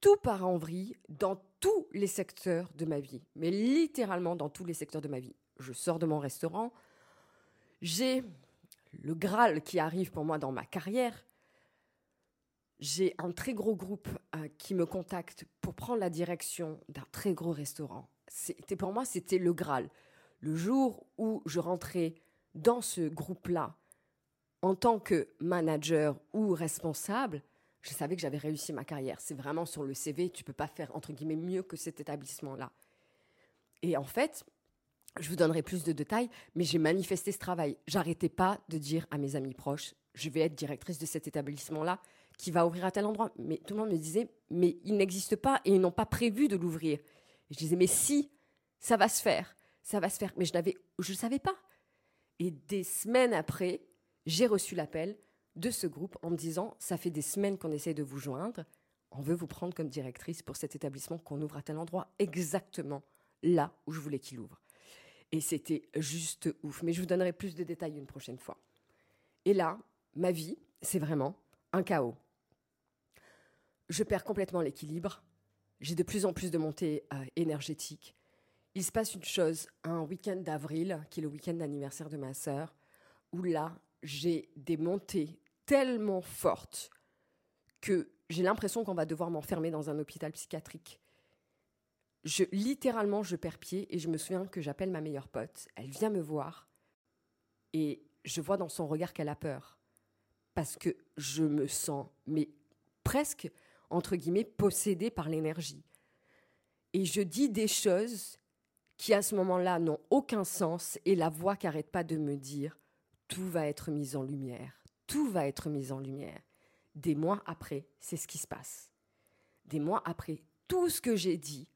tout part en vrille dans tous les secteurs de ma vie, mais littéralement dans tous les secteurs de ma vie. Je sors de mon restaurant, j'ai le Graal qui arrive pour moi dans ma carrière. J'ai un très gros groupe euh, qui me contacte pour prendre la direction d'un très gros restaurant. C'était pour moi, c'était le Graal. Le jour où je rentrais dans ce groupe-là, en tant que manager ou responsable, je savais que j'avais réussi ma carrière. C'est vraiment sur le CV, tu peux pas faire entre guillemets mieux que cet établissement-là. Et en fait, je vous donnerai plus de détails, mais j'ai manifesté ce travail. J'arrêtais pas de dire à mes amis proches, je vais être directrice de cet établissement-là qui va ouvrir à tel endroit. Mais tout le monde me disait, mais il n'existe pas et ils n'ont pas prévu de l'ouvrir. Je disais, mais si, ça va se faire, ça va se faire. Mais je n'avais, je ne savais pas. Et des semaines après, j'ai reçu l'appel de ce groupe en me disant Ça fait des semaines qu'on essaie de vous joindre, on veut vous prendre comme directrice pour cet établissement qu'on ouvre à tel endroit, exactement là où je voulais qu'il ouvre. Et c'était juste ouf. Mais je vous donnerai plus de détails une prochaine fois. Et là, ma vie, c'est vraiment un chaos. Je perds complètement l'équilibre. J'ai de plus en plus de montées euh, énergétiques. Il se passe une chose, un week-end d'avril, qui est le week-end d'anniversaire de ma sœur, où là, j'ai des montées tellement fortes que j'ai l'impression qu'on va devoir m'enfermer dans un hôpital psychiatrique. Je, littéralement, je perds pied et je me souviens que j'appelle ma meilleure pote. Elle vient me voir et je vois dans son regard qu'elle a peur parce que je me sens, mais presque, entre guillemets, possédée par l'énergie. Et je dis des choses qui, à ce moment-là, n'ont aucun sens et la voix n'arrête pas de me dire tout va être mis en lumière. Tout va être mis en lumière. Des mois après, c'est ce qui se passe. Des mois après, tout ce que j'ai dit,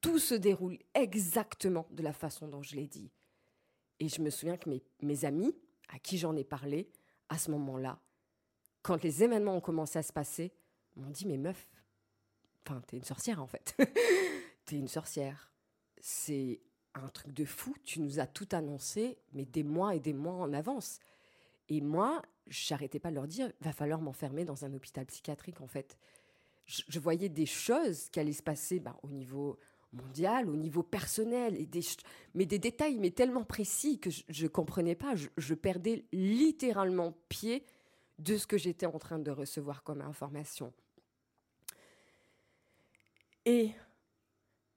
tout se déroule exactement de la façon dont je l'ai dit. Et je me souviens que mes amis, à qui j'en ai parlé, à ce moment-là, quand les événements ont commencé à se passer, m'ont dit Mais meuf, enfin, t'es une sorcière en fait. t'es une sorcière. C'est un truc de fou. Tu nous as tout annoncé, mais des mois et des mois en avance. Et moi, j'arrêtais pas de leur dire, va falloir m'enfermer dans un hôpital psychiatrique, en fait. Je, voyais des choses qui allaient se passer bah, au niveau mondial, au niveau personnel, et des, mais des détails mais tellement précis que je ne comprenais pas. Je, je, perdais littéralement pied de ce que j'étais en train de recevoir comme information. Et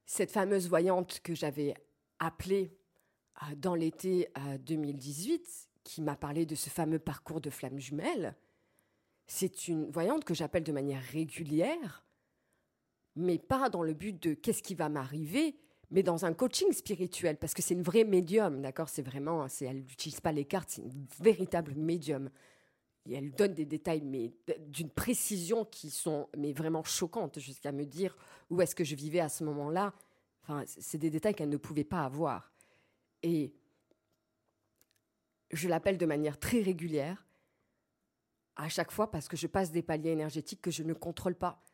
cette fameuse voyante que j'avais appelée euh, dans l'été 2018, euh, qui m'a parlé de ce fameux parcours de flamme jumelle, c'est une voyante que j'appelle de manière régulière, mais pas dans le but de qu'est-ce qui va m'arriver, mais dans un coaching spirituel, parce que c'est une vraie médium, d'accord? C'est vraiment, elle n'utilise pas les cartes, c'est une véritable médium. Et elle donne des détails, mais d'une précision qui sont mais vraiment choquantes, jusqu'à me dire où est-ce que je vivais à ce moment-là, c'est des détails qu'elle ne pouvait pas avoir. Et je l'appelle de manière très régulière, à chaque fois parce que je passe des paliers énergétiques que je ne contrôle pas.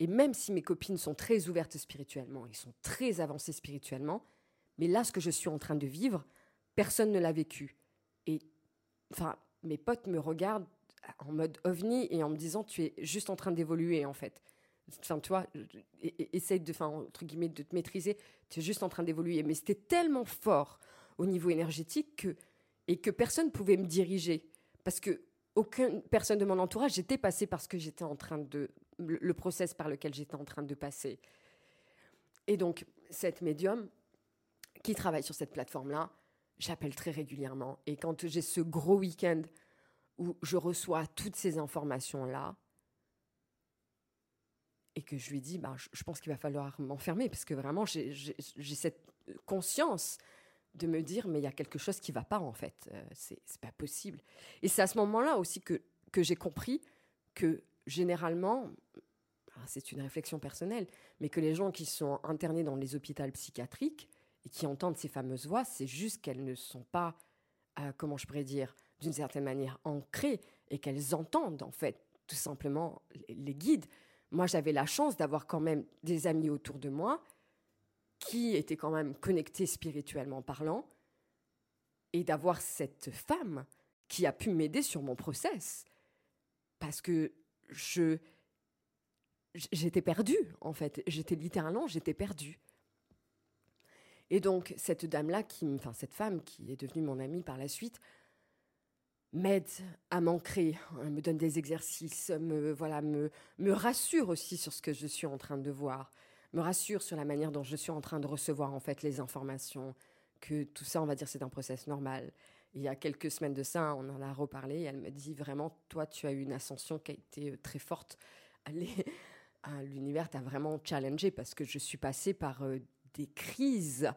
Et même si mes copines sont très ouvertes spirituellement, ils sont très avancées spirituellement, mais là, ce que je suis en train de vivre, personne ne l'a vécu. Et enfin, mes potes me regardent en mode ovni et en me disant tu es juste en train d'évoluer en fait enfin, tu vois, essaye de, entre guillemets, de te maîtriser. Tu es juste en train d'évoluer. Mais c'était tellement fort au niveau énergétique que, et que personne ne pouvait me diriger. Parce que aucune personne de mon entourage, j'étais passée parce que j'étais en train de, le process par lequel j'étais en train de passer. Et donc, cette médium qui travaille sur cette plateforme-là, j'appelle très régulièrement. Et quand j'ai ce gros week-end où je reçois toutes ces informations-là, et que je lui dis, bah, je, pense qu'il va falloir m'enfermer parce que vraiment, j'ai cette conscience de me dire, mais il y a quelque chose qui va pas en fait, euh, c'est pas possible. Et c'est à ce moment-là aussi que, que j'ai compris que généralement, c'est une réflexion personnelle, mais que les gens qui sont internés dans les hôpitaux psychiatriques et qui entendent ces fameuses voix, c'est juste qu'elles ne sont pas, euh, comment je pourrais dire, d'une certaine manière ancrées et qu'elles entendent en fait tout simplement les guides. Moi, j'avais la chance d'avoir quand même des amis autour de moi qui étaient quand même connectés spirituellement parlant et d'avoir cette femme qui a pu m'aider sur mon process. Parce que je, j'étais perdue, en fait. J'étais littéralement, j'étais perdue. Et donc, cette dame-là, enfin, cette femme qui est devenue mon amie par la suite, m'aide à m'ancrer, hein, me donne des exercices, me, voilà, me, me rassure aussi sur ce que je suis en train de voir, me rassure sur la manière dont je suis en train de recevoir, en fait, les informations, que tout ça, on va dire, c'est un process normal. Il y a quelques semaines de ça, on en a reparlé, elle me dit vraiment, toi, tu as eu une ascension qui a été euh, très forte. L'univers t'a vraiment challengé parce que je suis passée par euh, des crises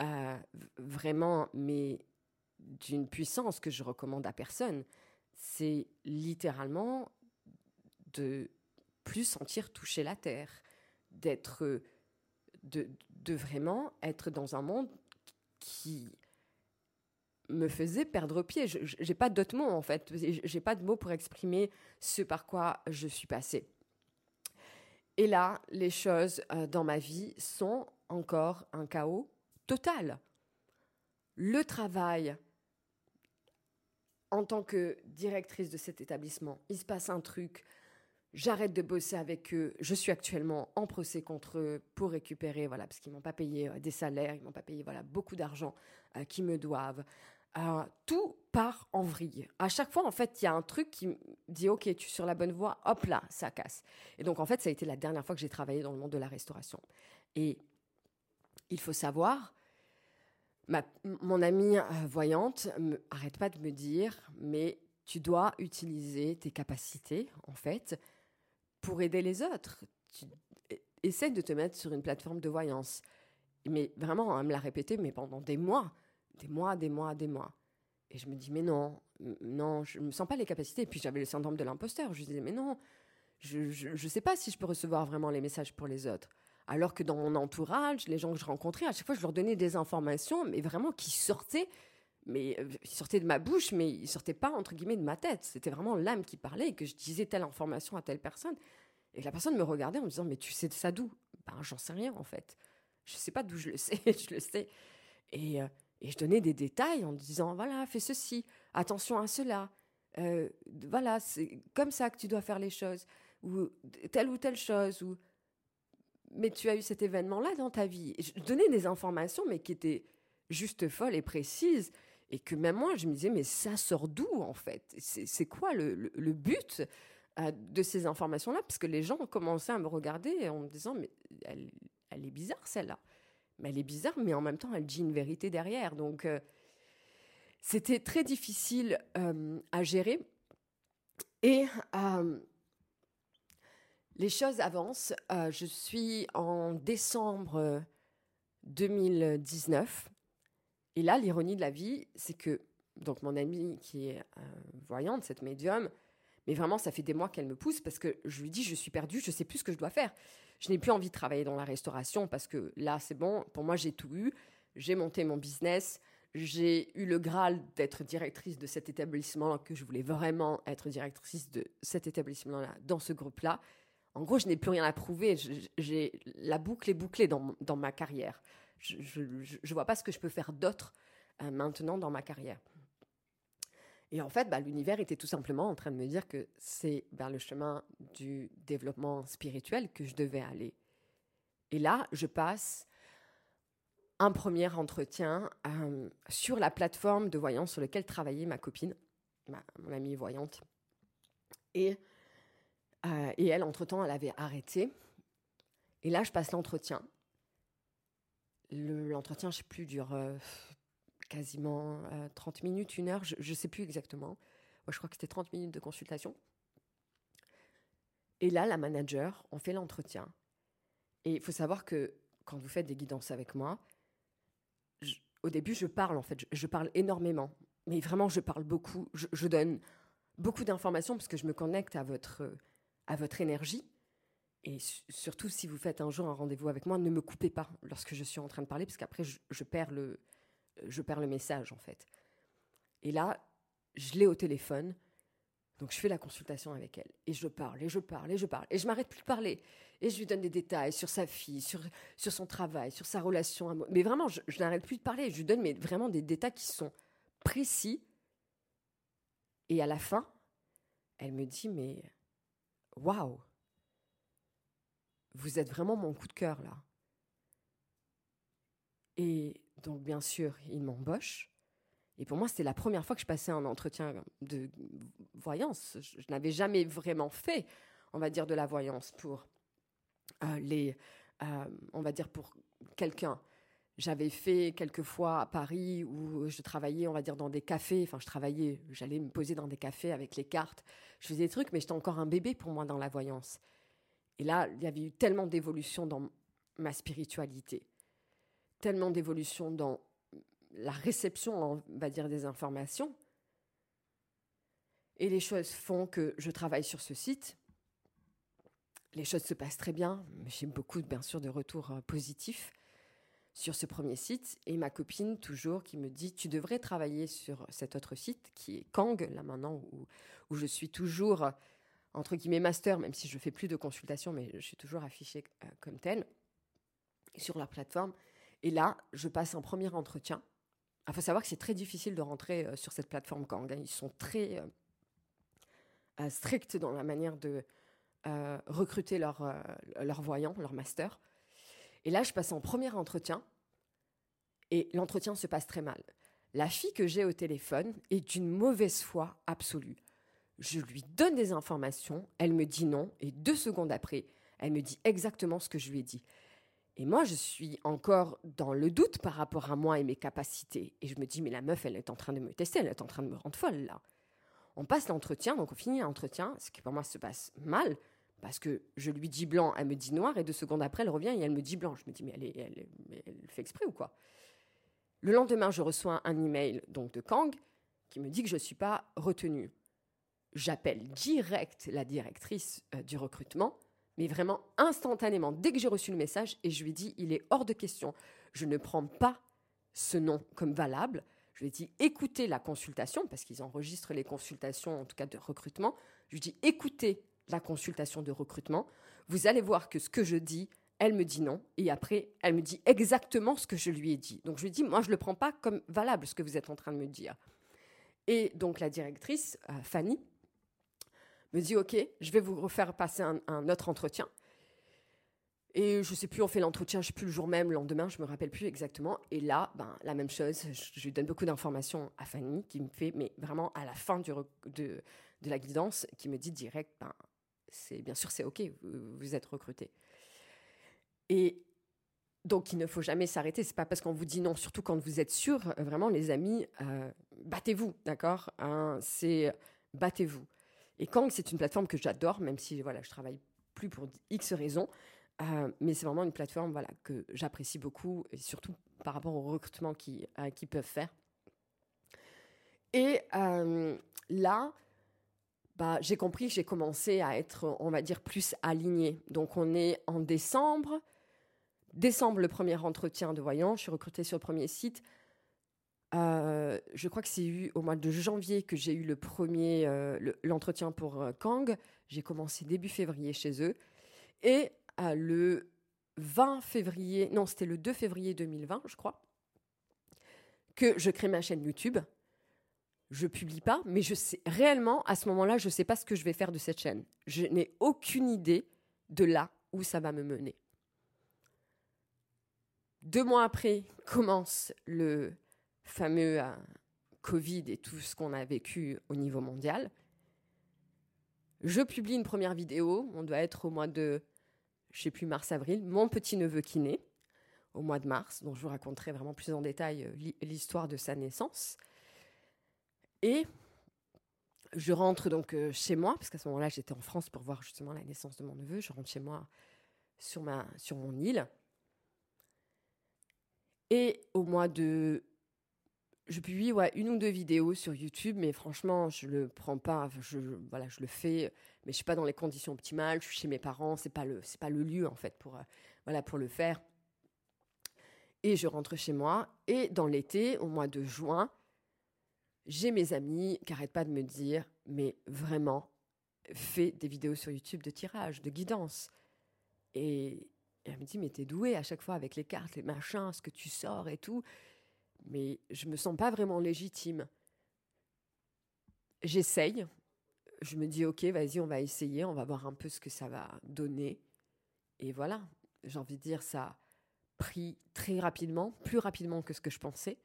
euh, vraiment, mais d'une puissance que je recommande à personne. C'est littéralement de plus sentir toucher la terre, d'être, de, vraiment être dans un monde qui me faisait perdre pied. Je n'ai pas d'autres mots en fait. J'ai pas de mots pour exprimer ce par quoi je suis passée. Et là, les choses euh, dans ma vie sont encore un chaos total. Le travail en tant que directrice de cet établissement, il se passe un truc. J'arrête de bosser avec eux. Je suis actuellement en procès contre eux pour récupérer, voilà, parce qu'ils m'ont pas payé euh, des salaires, ils m'ont pas payé, voilà, beaucoup d'argent euh, qu'ils me doivent. Euh, tout part en vrille. À chaque fois, en fait, il y a un truc qui dit Ok, tu es sur la bonne voie, hop là, ça casse. Et donc, en fait, ça a été la dernière fois que j'ai travaillé dans le monde de la restauration. Et il faut savoir, mon amie euh, voyante arrête pas de me dire Mais tu dois utiliser tes capacités, en fait, pour aider les autres. Tu, essaie de te mettre sur une plateforme de voyance. Mais vraiment, elle me l'a répété, mais pendant des mois des mois, des mois, des mois. Et je me dis, mais non, non, je ne me sens pas les capacités. Et puis j'avais le syndrome de l'imposteur. Je disais, mais non, je ne sais pas si je peux recevoir vraiment les messages pour les autres. Alors que dans mon entourage, les gens que je rencontrais, à chaque fois, je leur donnais des informations, mais vraiment qui sortaient, mais euh, sortaient de ma bouche, mais ils sortaient pas entre guillemets de ma tête. C'était vraiment l'âme qui parlait et que je disais telle information à telle personne. Et la personne me regardait en me disant, mais tu sais de ça d'où? Ben, j'en sais rien en fait. Je sais pas d'où je le sais, je le sais. Et, euh, et je donnais des détails en disant, voilà, fais ceci, attention à cela. Euh, voilà, c'est comme ça que tu dois faire les choses. Ou telle ou telle chose. Ou... Mais tu as eu cet événement-là dans ta vie. je donnais des informations, mais qui étaient juste folles et précises. Et que même moi, je me disais, mais ça sort d'où en fait? C'est quoi le, but euh, de ces informations-là? Parce que les gens commençaient à me regarder en me disant, mais elle, est bizarre celle-là mais elle est bizarre, mais en même temps, elle dit une vérité derrière. Donc, euh, c'était très difficile euh, à gérer. Et les choses avancent. je suis en décembre 2019. Et là, l'ironie de la vie, c'est que donc mon amie qui est voyante, cette médium, mais vraiment, ça fait des mois qu'elle me pousse parce que je lui dis, je suis perdue, je sais plus ce que je dois faire je n'ai plus envie de travailler dans la restauration parce que là, c'est bon. Pour moi, j'ai tout eu. J'ai monté mon business. J'ai eu le Graal d'être directrice de cet établissement, que je voulais vraiment être directrice de cet établissement-là, dans ce groupe-là. En gros, je n'ai plus rien à prouver. J'ai la boucle est bouclée dans, ma carrière. Je ne vois pas ce que je peux faire d'autre euh, maintenant dans ma carrière. Et en fait, bah, l'univers était tout simplement en train de me dire que c'est vers le chemin du développement spirituel que je devais aller. Et là, je passe un premier entretien euh, sur la plateforme de voyance sur laquelle travaillait ma copine, mon amie voyante. Et, euh, et elle, entre-temps, elle avait arrêté. Et là, je passe l'entretien. L'entretien, je ne sais plus, dure euh, quasiment 30 euh, minutes, une heure, je ne sais plus exactement. Je crois que c'était 30 minutes de consultation. Et là, la manager, on fait l'entretien. Et il faut savoir que quand vous faites des guidances avec moi, au début, je parle en fait, je, parle énormément. Mais vraiment, je parle beaucoup. Je, donne beaucoup d'informations parce que je me connecte à votre, à votre énergie. Et surtout, si vous faites un jour un rendez-vous avec moi, ne me coupez pas lorsque je suis en train de parler, parce qu'après, je perds le, je perds le message en fait. Et là, je l'ai au téléphone, donc je fais la consultation avec elle. Et je parle, et je parle, et je parle. Et je m'arrête plus de parler. Et je lui donne des détails sur sa fille, sur, sur son travail, sur sa relation à. Mais vraiment, je, n'arrête plus de parler. Je lui donne mais vraiment des détails qui sont précis. Et à la fin, elle me dit, mais waouh, vous êtes vraiment mon coup de cœur là. Et donc, bien sûr, il m'embauche. Et pour moi, c'était la première fois que je passais un entretien de voyance. Je, n'avais jamais vraiment fait, on va dire, de la voyance pour euh, les, euh, on va dire, pour quelqu'un. J'avais fait quelques fois à Paris où je travaillais, on va dire, dans des cafés. Enfin, je travaillais, j'allais me poser dans des cafés avec les cartes. Je faisais des trucs, mais j'étais encore un bébé pour moi dans la voyance. Et là, il y avait eu tellement d'évolution dans ma spiritualité, tellement d'évolution dans la réception, on va dire, des informations. Et les choses font que je travaille sur ce site. Les choses se passent très bien. J'ai beaucoup, bien sûr, de retours euh, positifs sur ce premier site. Et ma copine, toujours, qui me dit Tu devrais travailler sur cet autre site, qui est Kang, là maintenant, où, où je suis toujours entre guillemets master, même si je fais plus de consultations, mais je suis toujours affichée euh, comme telle sur leur plateforme. Et là, je passe un premier entretien. Il faut savoir que c'est très difficile de rentrer euh, sur cette plateforme Kang. Hein. Ils sont très euh, stricts dans la manière de recruter leurs leur voyants, leur master. Et là, je passe en premier entretien et l'entretien se passe très mal. La fille que j'ai au téléphone est d'une mauvaise foi absolue. Je lui donne des informations, elle me dit non, et deux secondes après, elle me dit exactement ce que je lui ai dit. Et moi, je suis encore dans le doute par rapport à moi et mes capacités. Et je me dis, mais la meuf, elle est en train de me tester, elle est en train de me rendre folle, là. On passe l'entretien, donc on finit l'entretien, ce qui pour moi se passe mal, parce que je lui dis blanc, elle me dit noir, et deux secondes après, elle revient et elle me dit blanc. Je me dis, mais elle, elle fait exprès ou quoi? Le lendemain, je reçois un email donc de Kang qui me dit que je ne suis pas retenue j'appelle direct la directrice euh, du recrutement, mais vraiment instantanément, dès que j'ai reçu le message, et je lui dit, il est hors de question, je ne prends pas ce nom comme valable. Je lui ai dit, écoutez la consultation, parce qu'ils enregistrent les consultations, en tout cas de recrutement. Je lui dit, écoutez la consultation de recrutement. Vous allez voir que ce que je dis, elle me dit non. Et après, elle me dit exactement ce que je lui ai dit. Donc je lui dit, moi, je ne le prends pas comme valable, ce que vous êtes en train de me dire. Et donc la directrice, euh, Fanny, me dit OK, je vais vous refaire passer un, autre entretien. Et je sais plus, on fait l'entretien, je sais plus le jour même, le lendemain, je me rappelle plus exactement. Et là, ben, la même chose, je, lui donne beaucoup d'informations à Fanny, qui me fait, mais vraiment à la fin de, de, la guidance, qui me dit direct, ben, c'est bien sûr c'est ok, vous, êtes recruté. Et donc il ne faut jamais s'arrêter. C'est pas parce qu'on vous dit non, surtout quand vous êtes sûr. Vraiment, les amis, euh, battez-vous, d'accord hein, C'est battez-vous. Et Kang, c'est une plateforme que j'adore, même si voilà, je travaille plus pour X raisons. Euh, mais c'est vraiment une plateforme voilà, que j'apprécie beaucoup, et surtout par rapport au recrutement qu'ils euh, peuvent faire. Et là, bah, j'ai compris que j'ai commencé à être, on va dire, plus aligné. Donc on est en décembre. Décembre, le premier entretien de voyant. Je suis recrutée sur le premier site. Euh, je crois que c'est eu au mois de janvier que j'ai eu le premier euh, l'entretien pour euh, Kang. J'ai commencé début février chez eux. Et le 20 février, non, c'était le 2 février 2020, je crois, que je crée ma chaîne YouTube. Je publie pas, mais je sais réellement à ce moment-là, je ne sais pas ce que je vais faire de cette chaîne. Je n'ai aucune idée de là où ça va me mener. Deux mois après commence le fameux euh, Covid et tout ce qu'on a vécu au niveau mondial. Je publie une première vidéo, on doit être au mois de, je sais plus, mars-avril, mon petit-neveu qui naît, au mois de mars, dont je vous raconterai vraiment plus en détail euh, l'histoire de sa naissance. Et je rentre donc euh, chez moi, parce qu'à ce moment-là, j'étais en France pour voir justement la naissance de mon neveu. Je rentre chez moi sur, ma, sur mon île. Et au mois de je publie ouais, une ou deux vidéos sur YouTube, mais franchement, je le prends pas. Je, voilà, je le fais, mais je suis pas dans les conditions optimales. Je suis chez mes parents, c'est pas le, c'est pas le lieu en fait pour, euh, voilà, pour le faire. Et je rentre chez moi. Et dans l'été, au mois de juin, j'ai mes amis qui n'arrêtent pas de me dire, mais vraiment, fais des vidéos sur YouTube de tirage, de guidance. Et, elle me dit, mais t'es doué à chaque fois avec les cartes, les machins, ce que tu sors et tout mais je me sens pas vraiment légitime. J'essaye. Je me dis, ok, vas-y, on va essayer, on va voir un peu ce que ça va donner. Et voilà, j'ai envie de dire, ça a pris très rapidement, plus rapidement que ce que je pensais.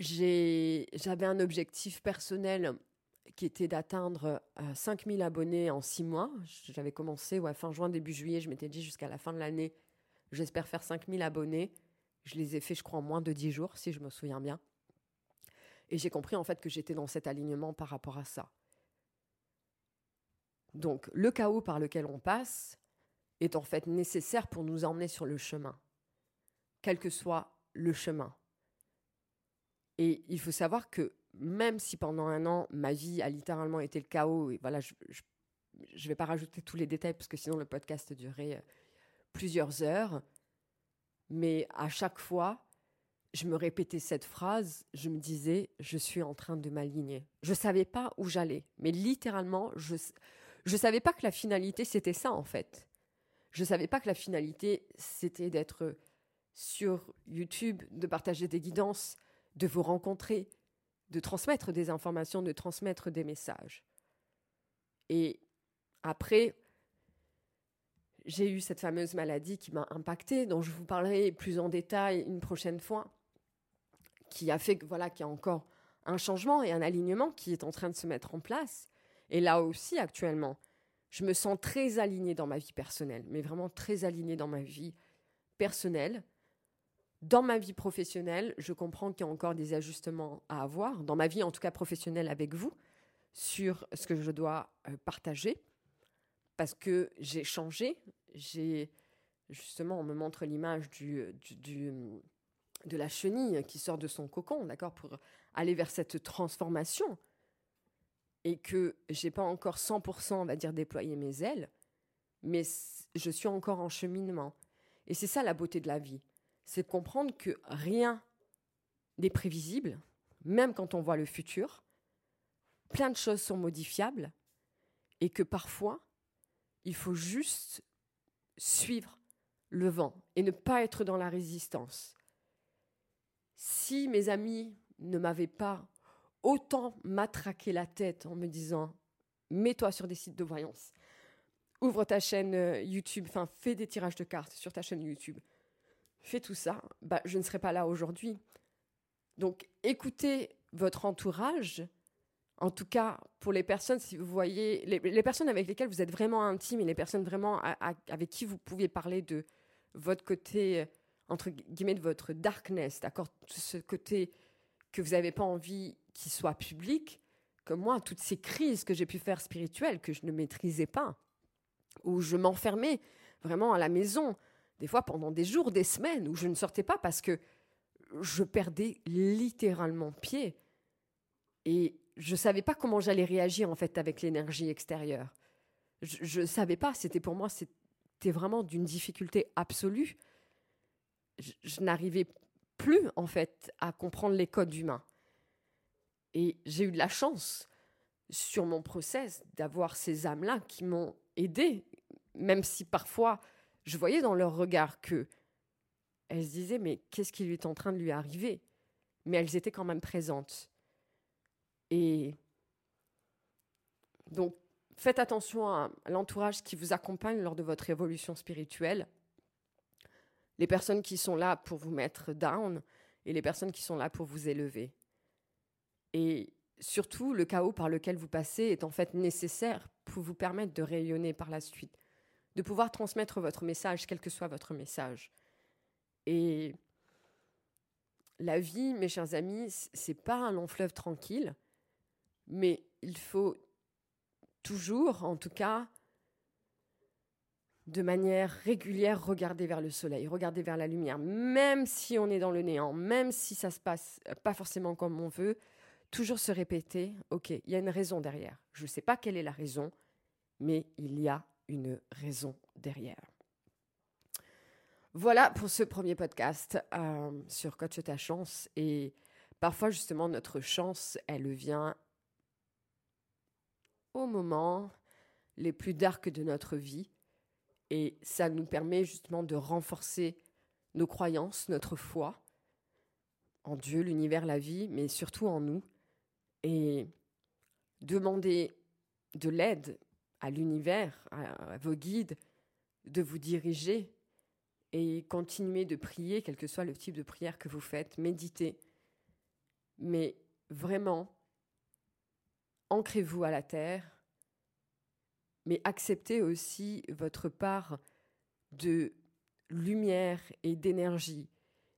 J'avais un objectif personnel qui était d'atteindre 5000 abonnés en six mois. J'avais commencé fin juin, début juillet. Je m'étais dit jusqu'à la fin de l'année, j'espère faire 5000 abonnés. Je les ai fait, je crois, en moins de 10 jours, si je me souviens bien. Et j'ai compris en fait que j'étais dans cet alignement par rapport à ça. Donc le chaos par lequel on passe est en fait nécessaire pour nous emmener sur le chemin, quel que soit le chemin. Et il faut savoir que même si pendant un an, ma vie a littéralement été le chaos, et voilà, je ne vais pas rajouter tous les détails parce que sinon le podcast durerait euh, plusieurs heures, mais à chaque fois, je me répétais cette phrase, je me disais, je suis en train de m'aligner. Je ne savais pas où j'allais, mais littéralement, je ne savais pas que la finalité, c'était ça en fait. Je ne savais pas que la finalité, c'était d'être sur YouTube, de partager des guidances, de vous rencontrer, de transmettre des informations, de transmettre des messages. Et après, j'ai eu cette fameuse maladie qui m'a impactée, dont je vous parlerai plus en détail une prochaine fois, qui a fait voilà, qu'il y a encore un changement et un alignement qui est en train de se mettre en place. Et là aussi, actuellement, je me sens très alignée dans ma vie personnelle, mais vraiment très alignée dans ma vie personnelle. Dans ma vie professionnelle, je comprends qu'il y a encore des ajustements à avoir, dans ma vie en tout cas professionnelle avec vous, sur ce que je dois euh, partager, parce que j'ai changé, j'ai justement, on me montre l'image de la chenille qui sort de son cocon, d'accord, pour aller vers cette transformation, et que j'ai pas encore 100%, on va dire, déployé mes ailes, mais je suis encore en cheminement. Et c'est ça la beauté de la vie c'est de comprendre que rien n'est prévisible, même quand on voit le futur. Plein de choses sont modifiables et que parfois, il faut juste suivre le vent et ne pas être dans la résistance. Si mes amis ne m'avaient pas autant matraqué la tête en me disant mets-toi sur des sites de voyance, ouvre ta chaîne euh, YouTube, enfin fais des tirages de cartes sur ta chaîne YouTube, fait tout ça, bah, je ne serais pas là aujourd'hui. Donc écoutez votre entourage, en tout cas pour les personnes, si vous voyez, les, personnes avec lesquelles vous êtes vraiment intime et les personnes vraiment avec qui vous pouvez parler de votre côté, entre guillemets, de votre darkness, d'accord Ce côté que vous n'avez pas envie qu'il soit public, comme moi, toutes ces crises que j'ai pu faire spirituelles, que je ne maîtrisais pas, où je m'enfermais vraiment à la maison, des fois pendant des jours, des semaines, où je ne sortais pas parce que je perdais littéralement pied. Et je ne savais pas comment j'allais réagir en fait avec l'énergie extérieure. Je ne savais pas, c'était pour moi, c'était vraiment d'une difficulté absolue. Je, n'arrivais plus en fait à comprendre les codes humains. Et j'ai eu de la chance sur mon process d'avoir ces âmes-là qui m'ont aidé, même si parfois je voyais dans leur regard que elles se disaient mais qu'est-ce qui lui est en train de lui arriver? Mais elles étaient quand même présentes. Et donc faites attention à l'entourage qui vous accompagne lors de votre évolution spirituelle. Les personnes qui sont là pour vous mettre down et les personnes qui sont là pour vous élever. Et surtout, le chaos par lequel vous passez est en fait nécessaire pour vous permettre de rayonner par la suite de pouvoir transmettre votre message, quel que soit votre message. Et la vie, mes chers amis, c'est pas un long fleuve tranquille, mais il faut toujours, en tout cas, de manière régulière, regarder vers le soleil, regarder vers la lumière, même si on est dans le néant, même si ça se passe pas forcément comme on veut, toujours se répéter, ok, il y a une raison derrière. Je ne sais pas quelle est la raison, mais il y a une raison derrière. Voilà pour ce premier podcast euh, sur Coach ta chance. Et parfois, justement, notre chance, elle vient au moment les plus dark de notre vie. Et ça nous permet justement de renforcer nos croyances, notre foi en Dieu, l'univers, la vie, mais surtout en nous. Et demander de l'aide à l'univers, à, vos guides, de vous diriger et continuez de prier, quel que soit le type de prière que vous faites, méditez. Mais vraiment, ancrez-vous à la terre, mais acceptez aussi votre part de lumière et d'énergie.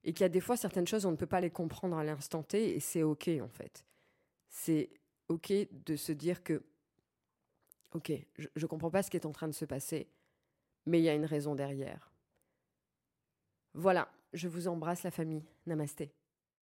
Et qu'il y a des fois certaines choses, on ne peut pas les comprendre à l'instant T, et c'est OK en fait. C'est OK de se dire que, OK, je ne comprends pas ce qui est en train de se passer, mais il y a une raison derrière. Voilà, je vous embrasse la famille. Namasté.